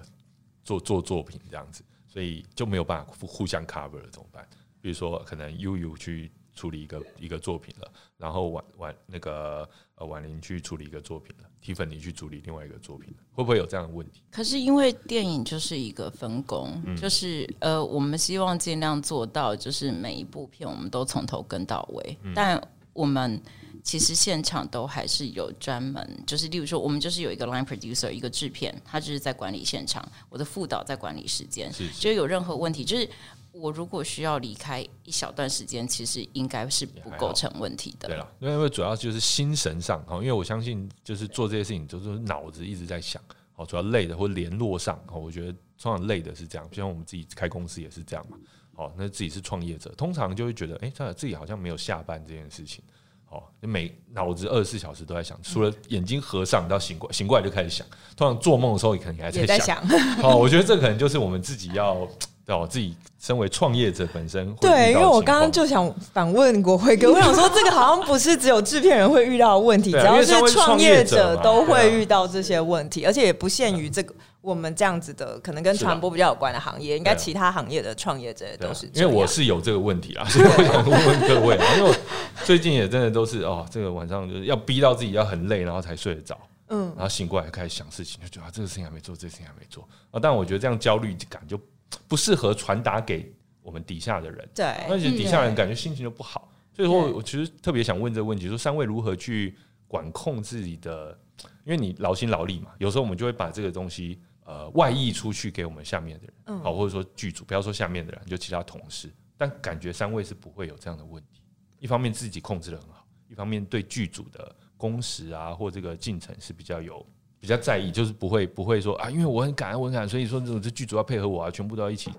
做做作品这样子，所以就没有办法互互相 cover 了，怎么办？比如说，可能悠悠去处理一个一个作品了，然后婉婉那个呃婉玲去处理一个作品了，Tiffany 去处理另外一个作品了，会不会有这样的问题？可是因为电影就是一个分工，就是呃，我们希望尽量做到，就是每一部片我们都从头跟到尾，但我们。其实现场都还是有专门，就是例如说，我们就是有一个 line producer，一个制片，他就是在管理现场，我的副导在管理时间，是是就有任何问题，就是我如果需要离开一小段时间，其实应该是不构成问题的。对了，因为主要就是心神上哦，因为我相信就是做这些事情，就是脑子一直在想哦，主要累的或联络上哦，我觉得通常累的是这样，就像我们自己开公司也是这样嘛。哦，那自己是创业者，通常就会觉得，哎、这自己好像没有下班这件事情。哦，就每脑子二十四小时都在想，除了眼睛合上到醒过醒过来就开始想，通常做梦的时候，你可能还在想。想，哦，我觉得这可能就是我们自己要，哦，自己身为创业者本身会对，因为我刚刚就想反问国辉哥，我想说这个好像不是只有制片人会遇到的问题，只要是创创业者都会遇到这些问题，而且也不限于这个我们这样子的，可能跟传播比较有关的行业，应该其他行业的创业者也都是。因为我是有这个问题啦，所以我想问问各位啊，因为我最近也真的都是哦，这个晚上就是要逼到自己要很累，然后才睡得着，嗯，然后醒过来开始想事情，就觉得啊这个事情还没做，这个事情还没做。啊。但我觉得这样焦虑感就不适合传达给我们底下的人，对，而且底下人感觉心情就不好。所以说，我其实特别想问这个问题：说三位如何去管控自己的？因为你劳心劳力嘛，有时候我们就会把这个东西呃外溢出去给我们下面的人，嗯好、或者说剧组，不要说下面的人，就其他同事。但感觉三位是不会有这样的问题。一方面自己控制的很好，一方面对剧组的工时啊或这个进程是比较有比较在意，就是不会不会说啊，因为我很赶，我很赶，所以说这这剧组要配合我啊，全部都要一起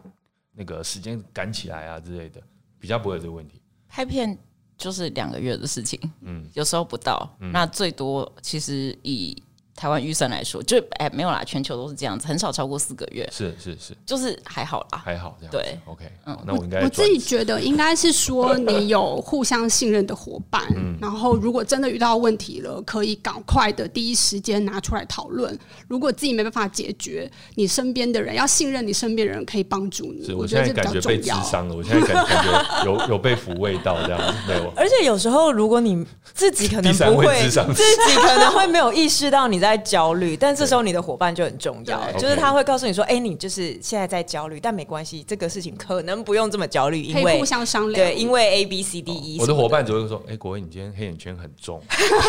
那个时间赶起来啊之类的，比较不会有这个问题。拍片就是两个月的事情，嗯，有时候不到，那最多其实以台湾预算来说，就哎没有啦，全球都是这样子，很少超过四个月，是是是，就是还好啦。还好这样。对，OK，嗯那我应该我自己觉得应该是说，你有互相信任的伙伴，嗯然后如果真的遇到问题了，可以赶快的第一时间拿出来讨论。如果自己没办法解决，你身边的人要信任你身边的人可以帮助你。是我现在感觉得这比较重要。被智商了，我现在感感觉有有被抚慰到这样子，没有。而且有时候，如果你自己可能不会，自己可能会没有意识到你在焦虑，但这时候你的伙伴就很重要，就是他会告诉你说：“哎、你就是现在在焦虑，但没关系，这个事情可能不用这么焦虑，因为可以互相商量。对，因为 A B C D E，我的伙伴只会说：“哎、国威，你今天黑眼圈很重。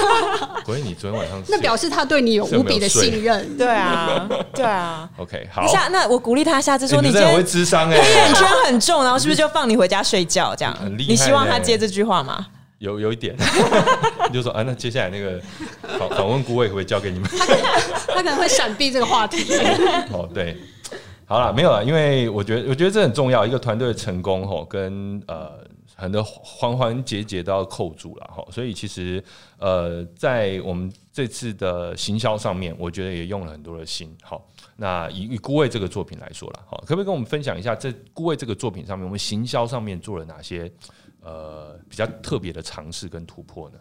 国威，你昨天晚上那表示他对你有无比的信任。对啊，对啊。OK 好。那下那我鼓励他下次说：“哎你今天智商哎、黑眼圈很重，然后是不是就放你回家睡觉？这样很厉害你希望他接这句话吗？有有一点，你就说啊，那接下来那个访访问顾问会不可以交给你们？他可能会闪避这个话题。哦，对，好了，没有了，因为我觉得我觉得这很重要，一个团队的成功吼，跟呃很多环环节节都要扣住了哈，所以其实呃在我们这次的行销上面，我觉得也用了很多的心。好，那以以顾问这个作品来说了，好，可不可以跟我们分享一下，这顾问这个作品上面，我们行销上面做了哪些呃比较特别的尝试跟突破呢？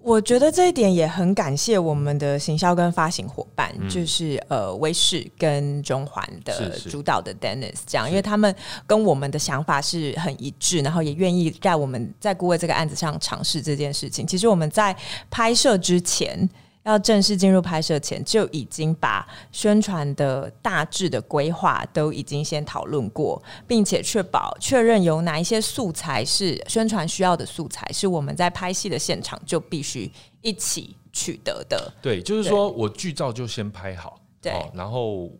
我觉得这一点也很感谢我们的行销跟发行伙伴，就是呃威视跟中环的主导的 Dennis 这样，因为他们跟我们的想法是很一致，然后也愿意在我们在顾问这个案子上尝试这件事情。其实我们在拍摄之前。要正式进入拍摄前，就已经把宣传的大致的规划都已经先讨论过，并且确保确认有哪一些素材是宣传需要的素材，是我们在拍戏的现场就必须一起取得的。对，就是说我剧照就先拍好，对哦然后我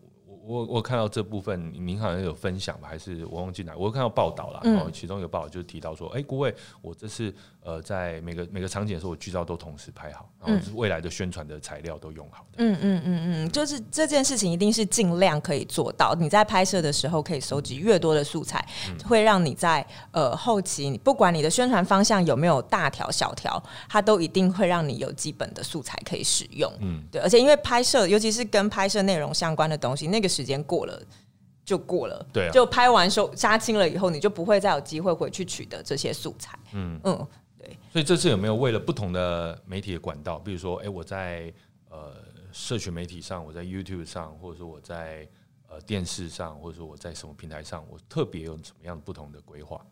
我我看到这部分，您好像有分享吧，还是我忘记哪？我看到报道啦，嗯然后其中有报道就提到说，哎、郭卫，我这次呃，在每个每个场景的时候，我剧照都同时拍好，然后未来的宣传的材料都用好。嗯嗯嗯嗯，就是这件事情一定是尽量可以做到。你在拍摄的时候可以收集越多的素材，会让你在呃后期，不管你的宣传方向有没有大条小条，它都一定会让你有基本的素材可以使用。嗯，对，而且因为拍摄，尤其是跟拍摄内容相关的东西，那个时间过了。就过了，对，就拍完收杀青了以后，你就不会再有机会回去取得这些素材。嗯嗯，对。所以这次有没有为了不同的媒体的管道，比如说，哎，我在呃社群媒体上，我在 YouTube 上，或者说我在呃电视上，或者说我在什么平台上，我特别有什么样不同的规划？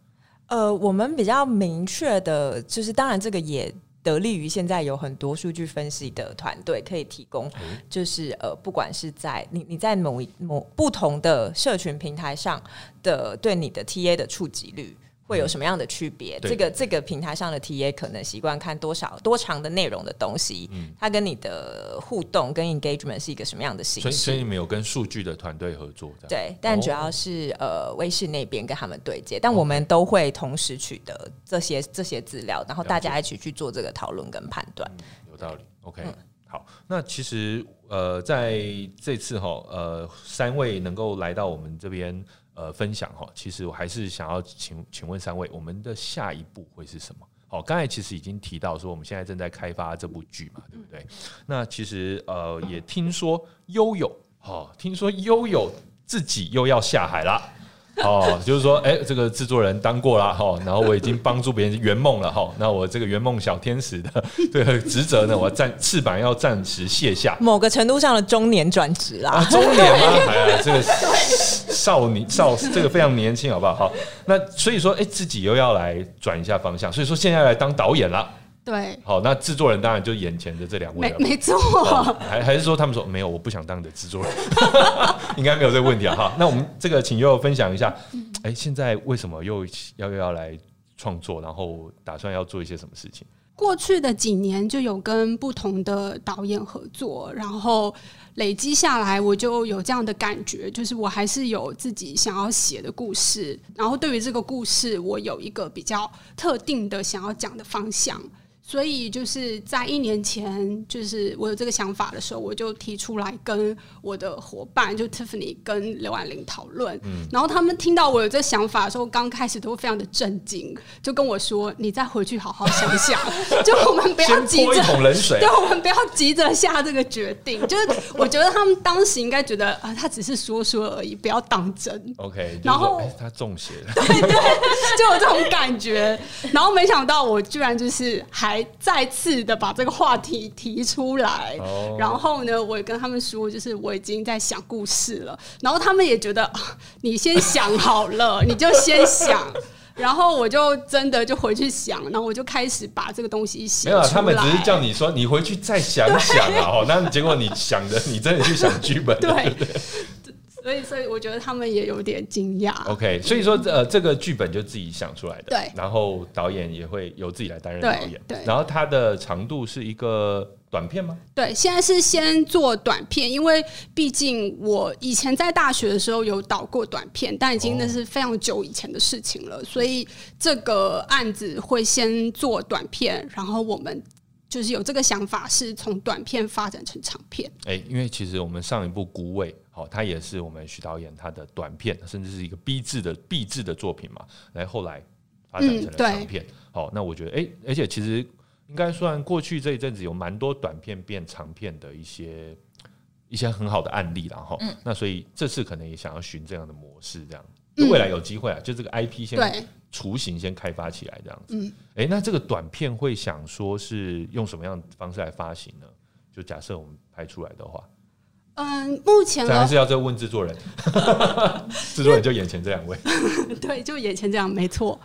呃，我们比较明确的，就是当然这个也。得力于现在有很多数据分析的团队可以提供，就是呃，不管是在你你在某一某不同的社群平台上的对你的 TA 的触及率。会有什么样的区别？这个这个平台上的 TA 可能习惯看多少多长的内容的东西，它跟你的互动跟 engagement 是一个什么样的形式？所以所以你们有跟数据的团队合作？对，但主要是呃微视那边跟他们对接，但我们都会同时取得这些这些资料，然后大家一起去做这个讨论跟判断。有道理。OK，好，那其实呃在这次哈呃三位能够来到我们这边。呃，分享哈，其实我还是想要请请问三位，我们的下一步会是什么？好，刚才其实已经提到说，我们现在正在开发这部剧嘛，对不对？那其实呃，也听说悠悠，哈，听说悠悠自己又要下海了。哦，就是说，哎，这个制作人当过了哈，然后我已经帮助别人圆梦了哈，那我这个圆梦小天使的 这个职责呢，我暂翅膀要暂时卸下。某个程度上的中年转职啦，中年吗？哎呀，这个少年少，这个非常年轻，好不好？好，那所以说，哎，自己又要来转一下方向，所以说现在来当导演了。对，好，那制作人当然就眼前的这两位了，没错，还还是说他们说没有，我不想当你的制作人，应该没有这个问题啊。哈，那我们这个请悠悠分享一下，哎，现在为什么又要又要来创作，然后打算要做一些什么事情？过去的几年就有跟不同的导演合作，然后累积下来，我就有这样的感觉，就是我还是有自己想要写的故事，然后对于这个故事，我有一个比较特定的想要讲的方向。所以就是在一年前，就是我有这个想法的时候，我就提出来跟我的伙伴，就 Tiffany 跟刘婉玲讨论。嗯，然后他们听到我有这想法的时候，刚开始都非常的震惊，就跟我说：“你再回去好好想想，就我们不要急着，对，我们不要急着下这个决定。”就是我觉得他们当时应该觉得啊，他只是说说而已，不要当真。OK，然后他中邪了，对对，就有这种感觉。然后没想到我居然就是还。再次的把这个话题提出来，然后呢，我也跟他们说，就是我已经在想故事了，然后他们也觉得你先想好了，你就先想，然后我就真的就回去想，然后我就开始把这个东西写。没有，他们只是叫你说你回去再想想啊，哦，那结果你想的，你真的去想剧本，对。所以，所以我觉得他们也有点惊讶。OK，所以说，呃，这个剧本就自己想出来的。对。然后导演也会由自己来担任导演。对。然后它的长度是一个短片吗？对，现在是先做短片，因为毕竟我以前在大学的时候有导过短片，但已经那是非常久以前的事情了。所以这个案子会先做短片，然后我们就是有这个想法，是从短片发展成长片。哎，因为其实我们上一部《孤味》。好，他也是我们徐导演他的短片，甚至是一个 B 制的 B 制的作品嘛，来后来发展成了长片。好，那我觉得，哎，而且其实应该算过去这一阵子有蛮多短片变长片的一些一些很好的案例了哈。那所以这次可能也想要寻这样的模式，这样未来有机会啊，就这个 IP 先雏形先开发起来这样子。嗯，哎，那这个短片会想说是用什么样的方式来发行呢？就假设我们拍出来的话。嗯，目前还是要再问制作人，制作人就眼前这两位，对，就眼前这样，没错，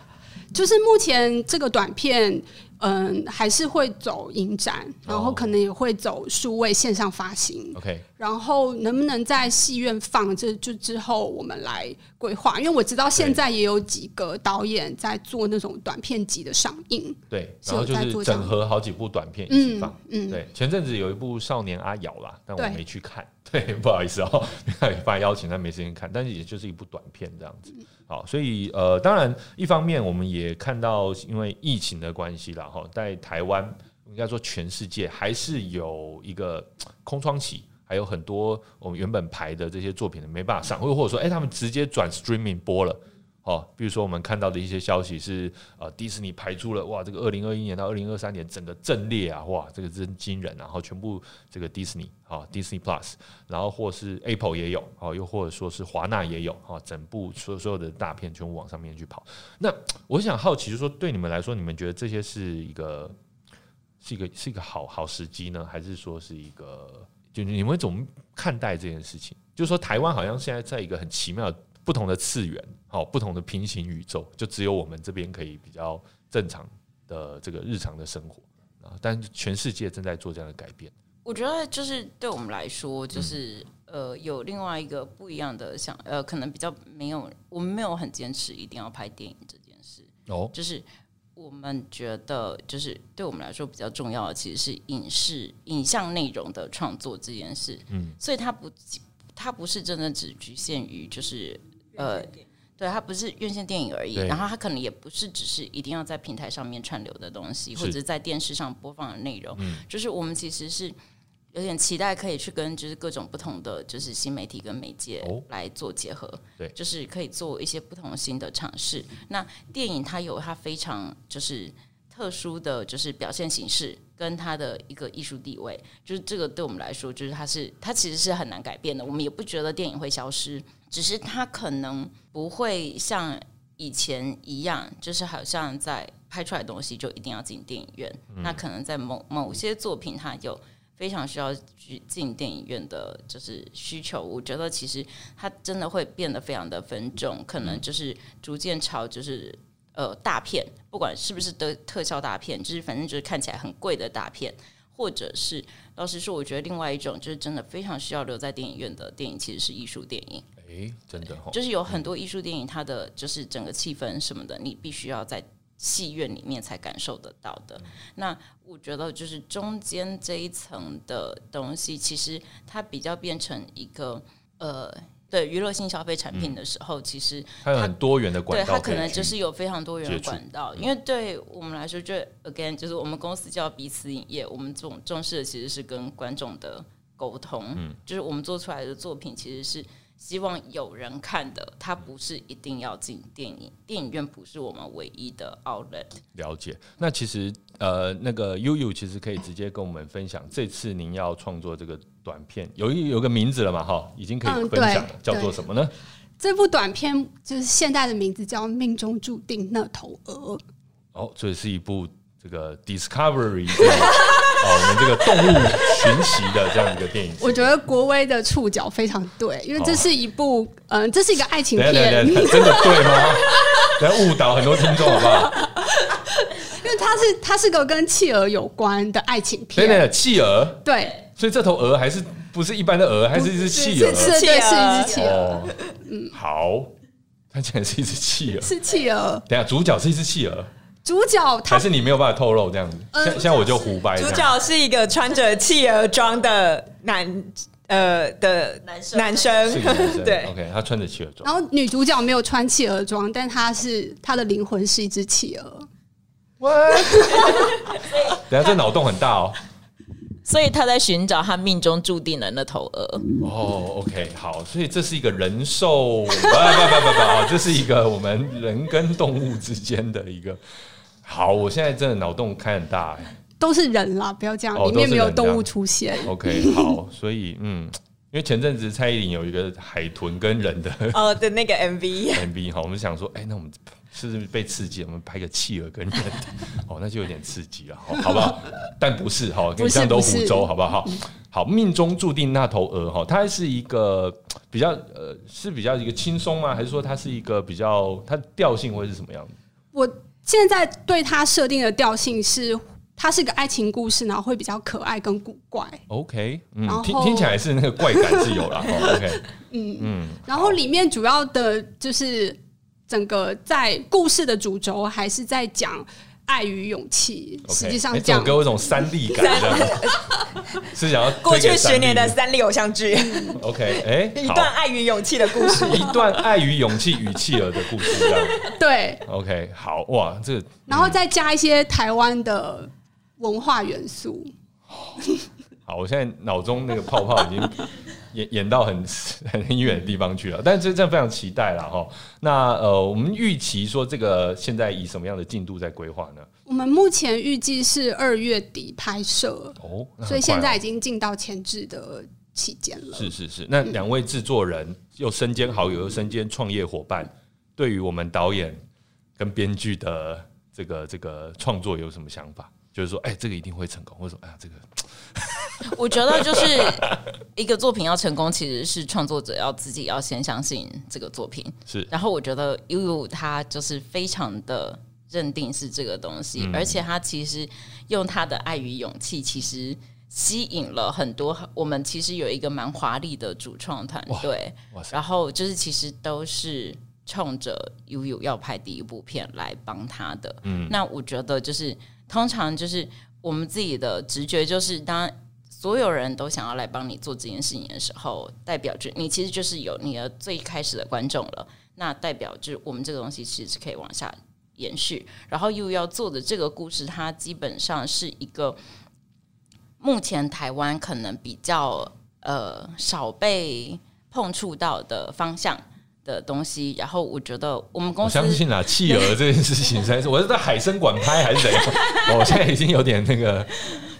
就是目前这个短片，嗯，还是会走影展，然后可能也会走数位线上发行。OK，然后能不能在戏院放，这就之后我们来规划。因为我知道现在也有几个导演在做那种短片集的上映。对，然后就是整合好几部短片一起嗯放。嗯，对，前阵子有一部《少年阿瑶》啦，但我没去看，对，不好意思哦，发邀请但没时间看，但是也就是一部短片这样子。好，所以呃，当然一方面我们也看到，因为疫情的关系啦，哈，在台湾应该说全世界还是有一个空窗期。还有很多我们原本排的这些作品没办法上，或或者说，哎、他们直接转 streaming 播了，哦，比如说我们看到的一些消息是，呃，迪士尼排出了哇，这个二零二一年到二零二三年整个阵列啊，哇，这个真惊人、然后全部这个迪士尼啊，Disney Plus，然后或是 Apple 也有，哦，又或者说是华纳也有，哦，整部所所有的大片全部往上面去跑。那我想好奇，就是说对你们来说，你们觉得这些是一个是一个是一个好好时机呢，还是说是一个，就你们怎么看待这件事情？就是说，台湾好像现在在一个很奇妙不同的次元，好、不同的平行宇宙，就只有我们这边可以比较正常的这个日常的生活啊，但全世界正在做这样的改变。我觉得就是对我们来说，就是、呃，有另外一个不一样的想，呃，可能比较没有，我们没有很坚持一定要拍电影这件事，哦，就是我们觉得，就是对我们来说比较重要的，其实是影视影像内容的创作这件事。嗯，所以它不，它不是真的只局限于就是呃。对，它不是院线电影而已，然后它可能也不是只是一定要在平台上面串流的东西，或者在电视上播放的内容。嗯就是我们其实是有点期待可以去跟就是各种不同的就是新媒体跟媒介哦来做结合，对就是可以做一些不同新的尝试。那电影它有它非常就是特殊的就是表现形式跟他的一个艺术地位，就是这个对我们来说，就是他是他其实是很难改变的。我们也不觉得电影会消失，只是它可能不会像以前一样，就是好像在拍出来的东西就一定要进电影院。那可能在某某些作品，它有非常需要去进电影院的，就是需求。我觉得其实它真的会变得非常的分众，可能就是逐渐朝就是呃大片，不管是不是的特效大片，就是反正就是看起来很贵的大片，或者是老实说，我觉得另外一种就是真的非常需要留在电影院的电影，其实是艺术电影。哎、真的哈、就是有很多艺术电影，它的就是整个气氛什么的，你必须要在戏院里面才感受得到的。那我觉得就是中间这一层的东西，其实它比较变成一个呃。对娱乐性消费产品的时候，其实它有很多元的管道对它可能就是有非常多元的管道，因为对我们来说，就 again 就是我们公司叫彼此影业，我们重重视的其实是跟观众的沟通，嗯就是我们做出来的作品其实是希望有人看的，它不是一定要进电影，电影院不是我们唯一的 outlet。了解。那其实呃，那个悠悠其实可以直接跟我们分享，这次您要创作这个短片有一有个名字了嘛？哈，已经可以嗯分享了，对叫做什么呢？这部短片就是现代的名字叫《命中注定那头鹅》。哦，这是一部这个 Discovery 这个 哦，我们这个动物寻习的这样一个电影。我觉得国威的触角非常对，因为这是一部，嗯、这是一个爱情片，真的对吗？等一下误导很多听众好不好？它是它是个跟企鹅有关的爱情片，对对，企鹅，对，所以这头鹅还是不是一般的鹅，还是一只企鹅？是对，企鹅是一只企鹅，嗯，好，它竟然是一只企鹅。是企鹅。等一下，主角是一只企鹅，主角他还是你没有办法透露这样子？呃像像我就胡掰主。角是一个穿着企鹅装的男呃的男生男生 对，，OK，他穿着企鹅装。然后女主角没有穿企鹅装，但她是她的灵魂是一只企鹅。等下这脑洞很大哦。所以他在寻找他命中注定的那头鹅。哦，OK，好，所以这是一个人兽，不不不不不啊，这是一个我们人跟动物之间的一个。好，我现在真的脑洞开很大哎。都是人啦，不要这样，哦里面没有动物出现。OK，好，所以嗯，因为前阵子蔡依林有一个海豚跟人的哦的那个 MV，MV 哈，我们想说，哎、那我们是不是被刺激？我们拍个企鹅跟人，哦，那就有点刺激了，好好不好？但不是哈，不是这样都湖州，好不好？好，命中注定那头鹅哈，它是一个比较呃，是比较一个轻松吗？还是说它是一个比较它的调性会是什么样子？我现在对它设定的调性是，它是个爱情故事，然后会比较可爱跟古怪。OK，嗯听听起来是那个怪感是有了。哦 OK，嗯嗯，然后里面主要的就是整个在故事的主轴还是在讲爱与勇气。实际上哎这样种给我一种三立感，是想要过去十年的三立偶像剧，OK，哎，一段爱与勇气的故事。一段爱与勇气与企鹅的故事，这样对，OK，好哇，这个然后再加一些台湾的文化元素。好，我现在脑中那个泡泡已经演演到很 很远的地方去了，但是真的非常期待了哈。那呃，我们预期说这个现在以什么样的进度在规划呢？我们目前预计是二月底拍摄，哦，所以现在已经进到前置的期间了。是是是，那两位制作人又身兼好友，又身兼创业伙伴，对于我们导演跟编剧的这个这个创作有什么想法？就是说，哎、这个一定会成功，或者说，哎呀，这个 我觉得就是一个作品要成功，其实是创作者要自己要先相信这个作品。是然后我觉得悠悠他就是非常的认定是这个东西，嗯而且他其实用他的爱与勇气，其实吸引了很多。我们其实有一个蛮华丽的主创团队然后就是其实都是冲着悠悠要拍第一部片来帮他的。嗯那我觉得就是通常就是我们自己的直觉就是当。所有人都想要来帮你做这件事情的时候，代表着你其实就是有你的最开始的观众了。那代表就我们这个东西其实是可以往下延续。然后又要做的这个故事，它基本上是一个目前台湾可能比较呃少被碰触到的方向的东西。然后我觉得我们公司相信啦，企鹅这件事情实在是，我是在海参馆拍还是怎样？我现在已经有点那个，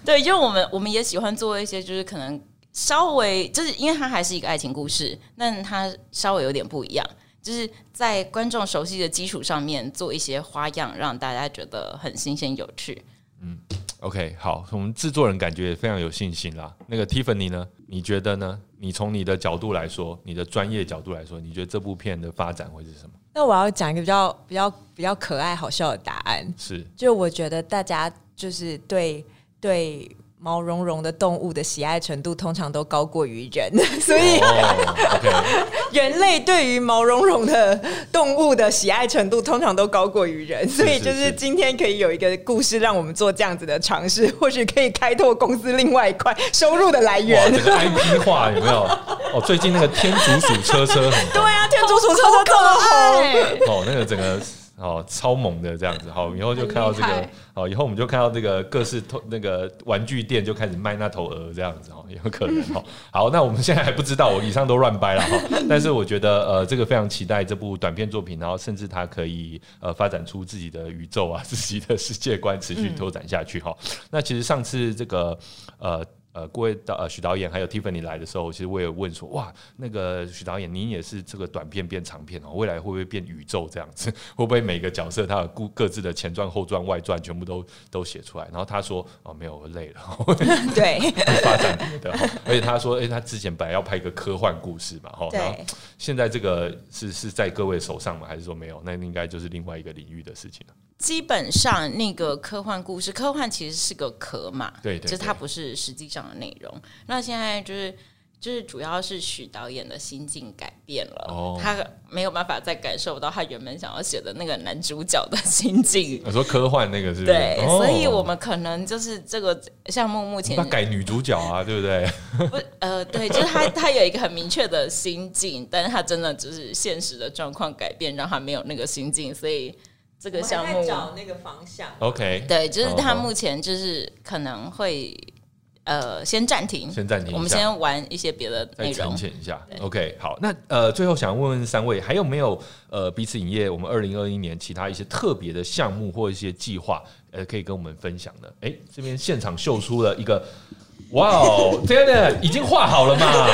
对，就是我们我们也喜欢做一些，就是可能稍微就是因为它还是一个爱情故事，但它稍微有点不一样，就是在观众熟悉的基础上面做一些花样，让大家觉得很新鲜有趣。嗯 OK，好，我们制作人感觉也非常有信心啦。那个 Tiffany 呢？你觉得呢？你从你的角度来说，你的专业角度来说，你觉得这部片的发展会是什么？那我要讲一个比较比较比较可爱好笑的答案，是就我觉得大家就是对对毛茸茸的动物的喜爱程度通常都高过于人，所以哦，OK，人类对于毛茸茸的动物的喜爱程度通常都高过于人，所以就是是。今天可以有一个故事让我们做这样子的尝试，或许可以开拓公司另外一块收入的来，源。这个 IP 化有没有？哦，最近那个天竺鼠车车很红。对啊，天竺鼠车车这么红，哦，那个整个哦超猛的这样子，好，以后就看到这个很厉害，哦，以后我们就看到这个各式头那个玩具店就开始卖那头鹅这样子哦，有可能 哦。好，那我们现在还不知道，我以上都乱掰了哈。但是我觉得呃，这个非常期待这部短片作品，然后甚至它可以呃发展出自己的宇宙啊，自己的世界观，持续拓展下去哈。那其实上次这个呃。呃，各位导呃许导演还有 Tiffany 来的时候，其实我也问说，哇，那个许导演，您也是这个短片变长片哦，未来会不会变宇宙这样子？会不会每个角色他有各各自的前传、后传、外传全部都都写出来？然后他说，哦，没有，我累了，对 发展别的。哦而且他说，哎、他之前本来要拍一个科幻故事嘛，哈，然后，现在这个是是在各位手上吗？还是说没有？那应该就是另外一个领域的事情了。基本上那个科幻故事，科幻其实是个壳嘛，对对就是它不是实际上的内容。那现在就是就是主要是许导演的心境改变了，哦他没有办法再感受到他原本想要写的那个男主角的心境。我说科幻那个是不是？对，哦所以我们可能就是这个项目目前他改女主角啊，对不对？不呃，对，就是他他有一个很明确的心境，但是他真的就是现实的状况改变，让他没有那个心境，所以这个项目找那个方向。OK，对，就是他哦目前就是可能会呃先暂停，先暂停我们先玩一些别的再内容。沉潜一下。OK，好，那呃，最后想问问三位，还有没有呃彼此影业我们二零二一年其他一些特别的项目或一些计划，呃，可以跟我们分享的？哎、这边现场秀出了一个，哇哦，真的已经画好了嘛？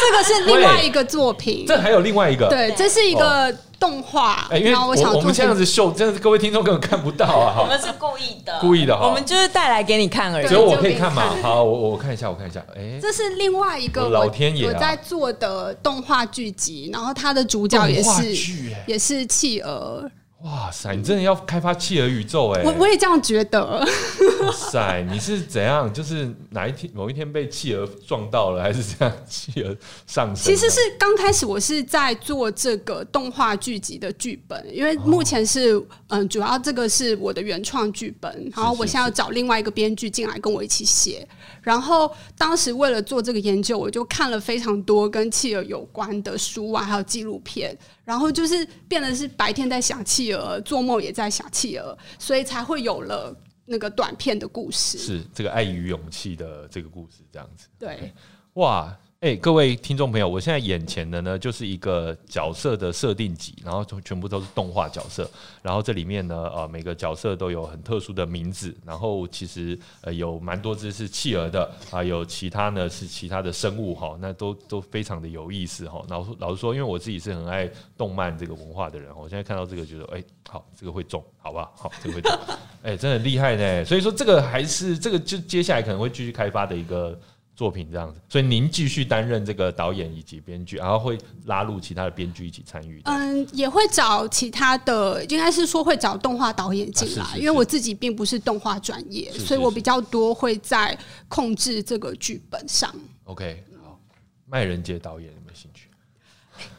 这个是另外一个作品，这还有另外一个，对，这是一个动画，哎、因为然后想做我我们这样子秀，这样子各位听众根本看不到啊，我们是故意的，故意的哈，我们就是带来给你看而已。只。有我可以看嘛？好，我我看一下，我看一下，哎、这是另外一个我我老天爷啊。我在做的动画剧集，然后它的主角也是也是企鹅，哇塞，你真的要开发企鹅宇宙哎！我我也这样觉得。哇塞，你是怎样？就是哪一天某一天被企鹅撞到了，还是这样企鹅上升？其实是刚开始我是在做这个动画剧集的剧本，因为目前是嗯，主要这个是我的原创剧本，然后我现在要找另外一个编剧进来跟我一起写。然后当时为了做这个研究，我就看了非常多跟企鹅有关的书啊，还有纪录片。然后就是变得是白天在想企鹅，做梦也在想企鹅，所以才会有了那个短片的故事。是这个爱与勇气的这个故事，这样子。对，哇。哎，各位听众朋友，我现在眼前的呢，就是一个角色的设定集，然后全部都是动画角色，然后这里面呢，呃，每个角色都有很特殊的名字，然后其实呃有蛮多只是企鹅的啊，有其他呢是其他的生物哈，那都都非常的有意思哈。老老实说，因为我自己是很爱动漫这个文化的人，我现在看到这个觉得，哎，好，这个会中，好吧，好，这个会中，哎，真的厉害呢。所以说，这个还是这个就接下来可能会继续开发的一个。作品这样子，所以您继续担任这个导演以及编剧，然后会拉入其他的编剧一起参与。嗯，也会找其他的，应该是说会找动画导演进来，因为我自己并不是动画专业，所以我比较多会在控制这个剧本上。OK，好，麦人杰导演有没有兴趣？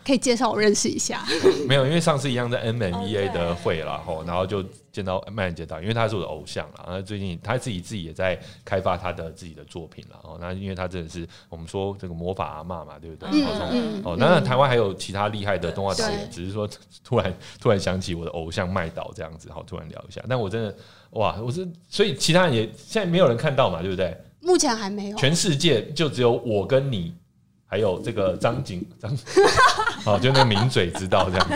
可以介绍我认识一下。没有，因为上次一样在 MMEA 的会了吼，然后就。见到麦人杰导，因为他是我的偶像了。然后最近他自己自己也在开发他的自己的作品了。哦，那因为他真的是我们说这个魔法阿妈嘛，对不对？哦，当然台湾还有其他厉害的动画导演，只是说突然突然想起我的偶像麦导这样子，好，突然聊一下。但我真的哇，我是所以其他人也现在没有人看到嘛，对不对？目前还没有，全世界就只有我跟你。还有这个张景张，好，就那个名嘴知道这样，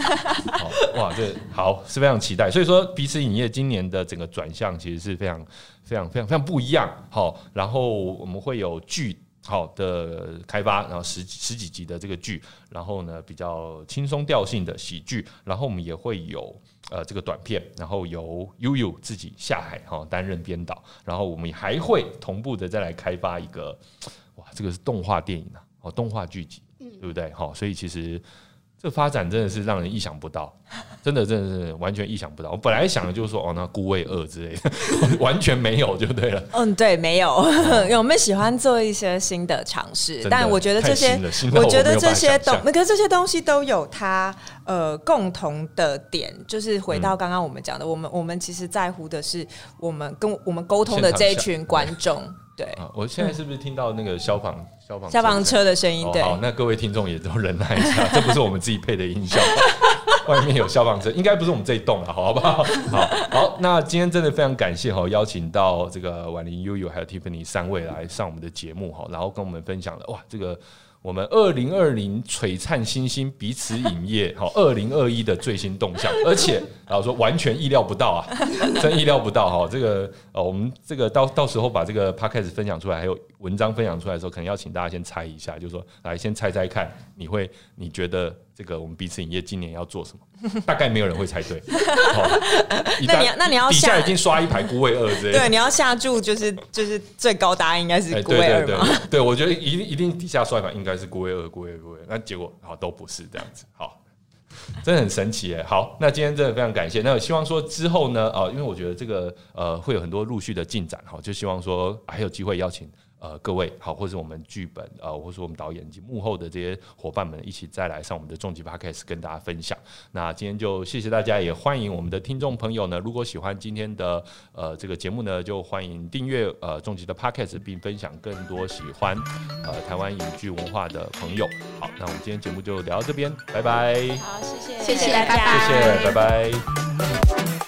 好哇，这好是非常期待。所以说，彼此影业今年的整个转向其实是非常非常非常非常不一样。好，然后我们会有剧好的开发，然后十十几集的这个剧，然后呢比较轻松调性的喜剧，然后我们也会有呃这个短片，然后由悠悠自己下海哈担任编导，然后我们还会同步的再来开发一个哇，这个是动画电影啊。哦，动画剧集，对不对？好，所以其实这发展真的是让人意想不到，真的，真的是完全意想不到。我本来想的就是说，哦，那孤味二之类的，完全没有，就对了。嗯，对，没有。我们喜欢做一些新的尝试，但我觉得这些，我觉得这些东，可这些东西都有它呃共同的点，就是回到刚刚我们讲的，我们我们其实在乎的是我们跟我们沟通的这一群观众。对，我现在是不是听到那个消防？消防消防车的声音，对，好，那各位听众也都忍耐一下，这不是我们自己配的音效，外面有消防车，应该不是我们这一栋了，好不好？好，好，那今天真的非常感谢哈，邀请到这个婉玲悠悠还有 Tiffany 三位来上我们的节目哈，然后跟我们分享了哇，这个。我们二零二零璀璨星星彼此影业，好，二零二一的最新动向，而且然后说完全意料不到啊，真意料不到哈，这个呃，我们这个到到时候把这个 podcast 分享出来，还有文章分享出来的时候，可能要请大家先猜一下，就是说来先猜猜看，你会你觉得？这个我们彼此影业今年要做什么？大概没有人会猜对。那你那你要底下已经刷一排孤位二之类。对，你要下注就是就是最高答案应该是孤位二嘛？对，我觉得一定一定底下刷一排应该是孤位二、孤位二、孤位二。那结果好都不是这样子。好，真的很神奇哎。好，那今天真的非常感谢。那希望说之后呢，呃，因为我觉得这个呃会有很多陆续的进展哈，就希望说还有机会邀请。呃，各位好，或者我们剧本呃，或者说我们导演及幕后的这些伙伴们一起再来上我们的重疾 podcast 跟大家分享。那今天就谢谢大家，也欢迎我们的听众朋友呢，如果喜欢今天的呃这个节目呢，就欢迎订阅呃重疾的 podcast，并分享更多喜欢呃台湾影剧文化的朋友。好，那我们今天节目就聊到这边，拜拜。好，谢谢，谢谢大家，谢谢，拜拜。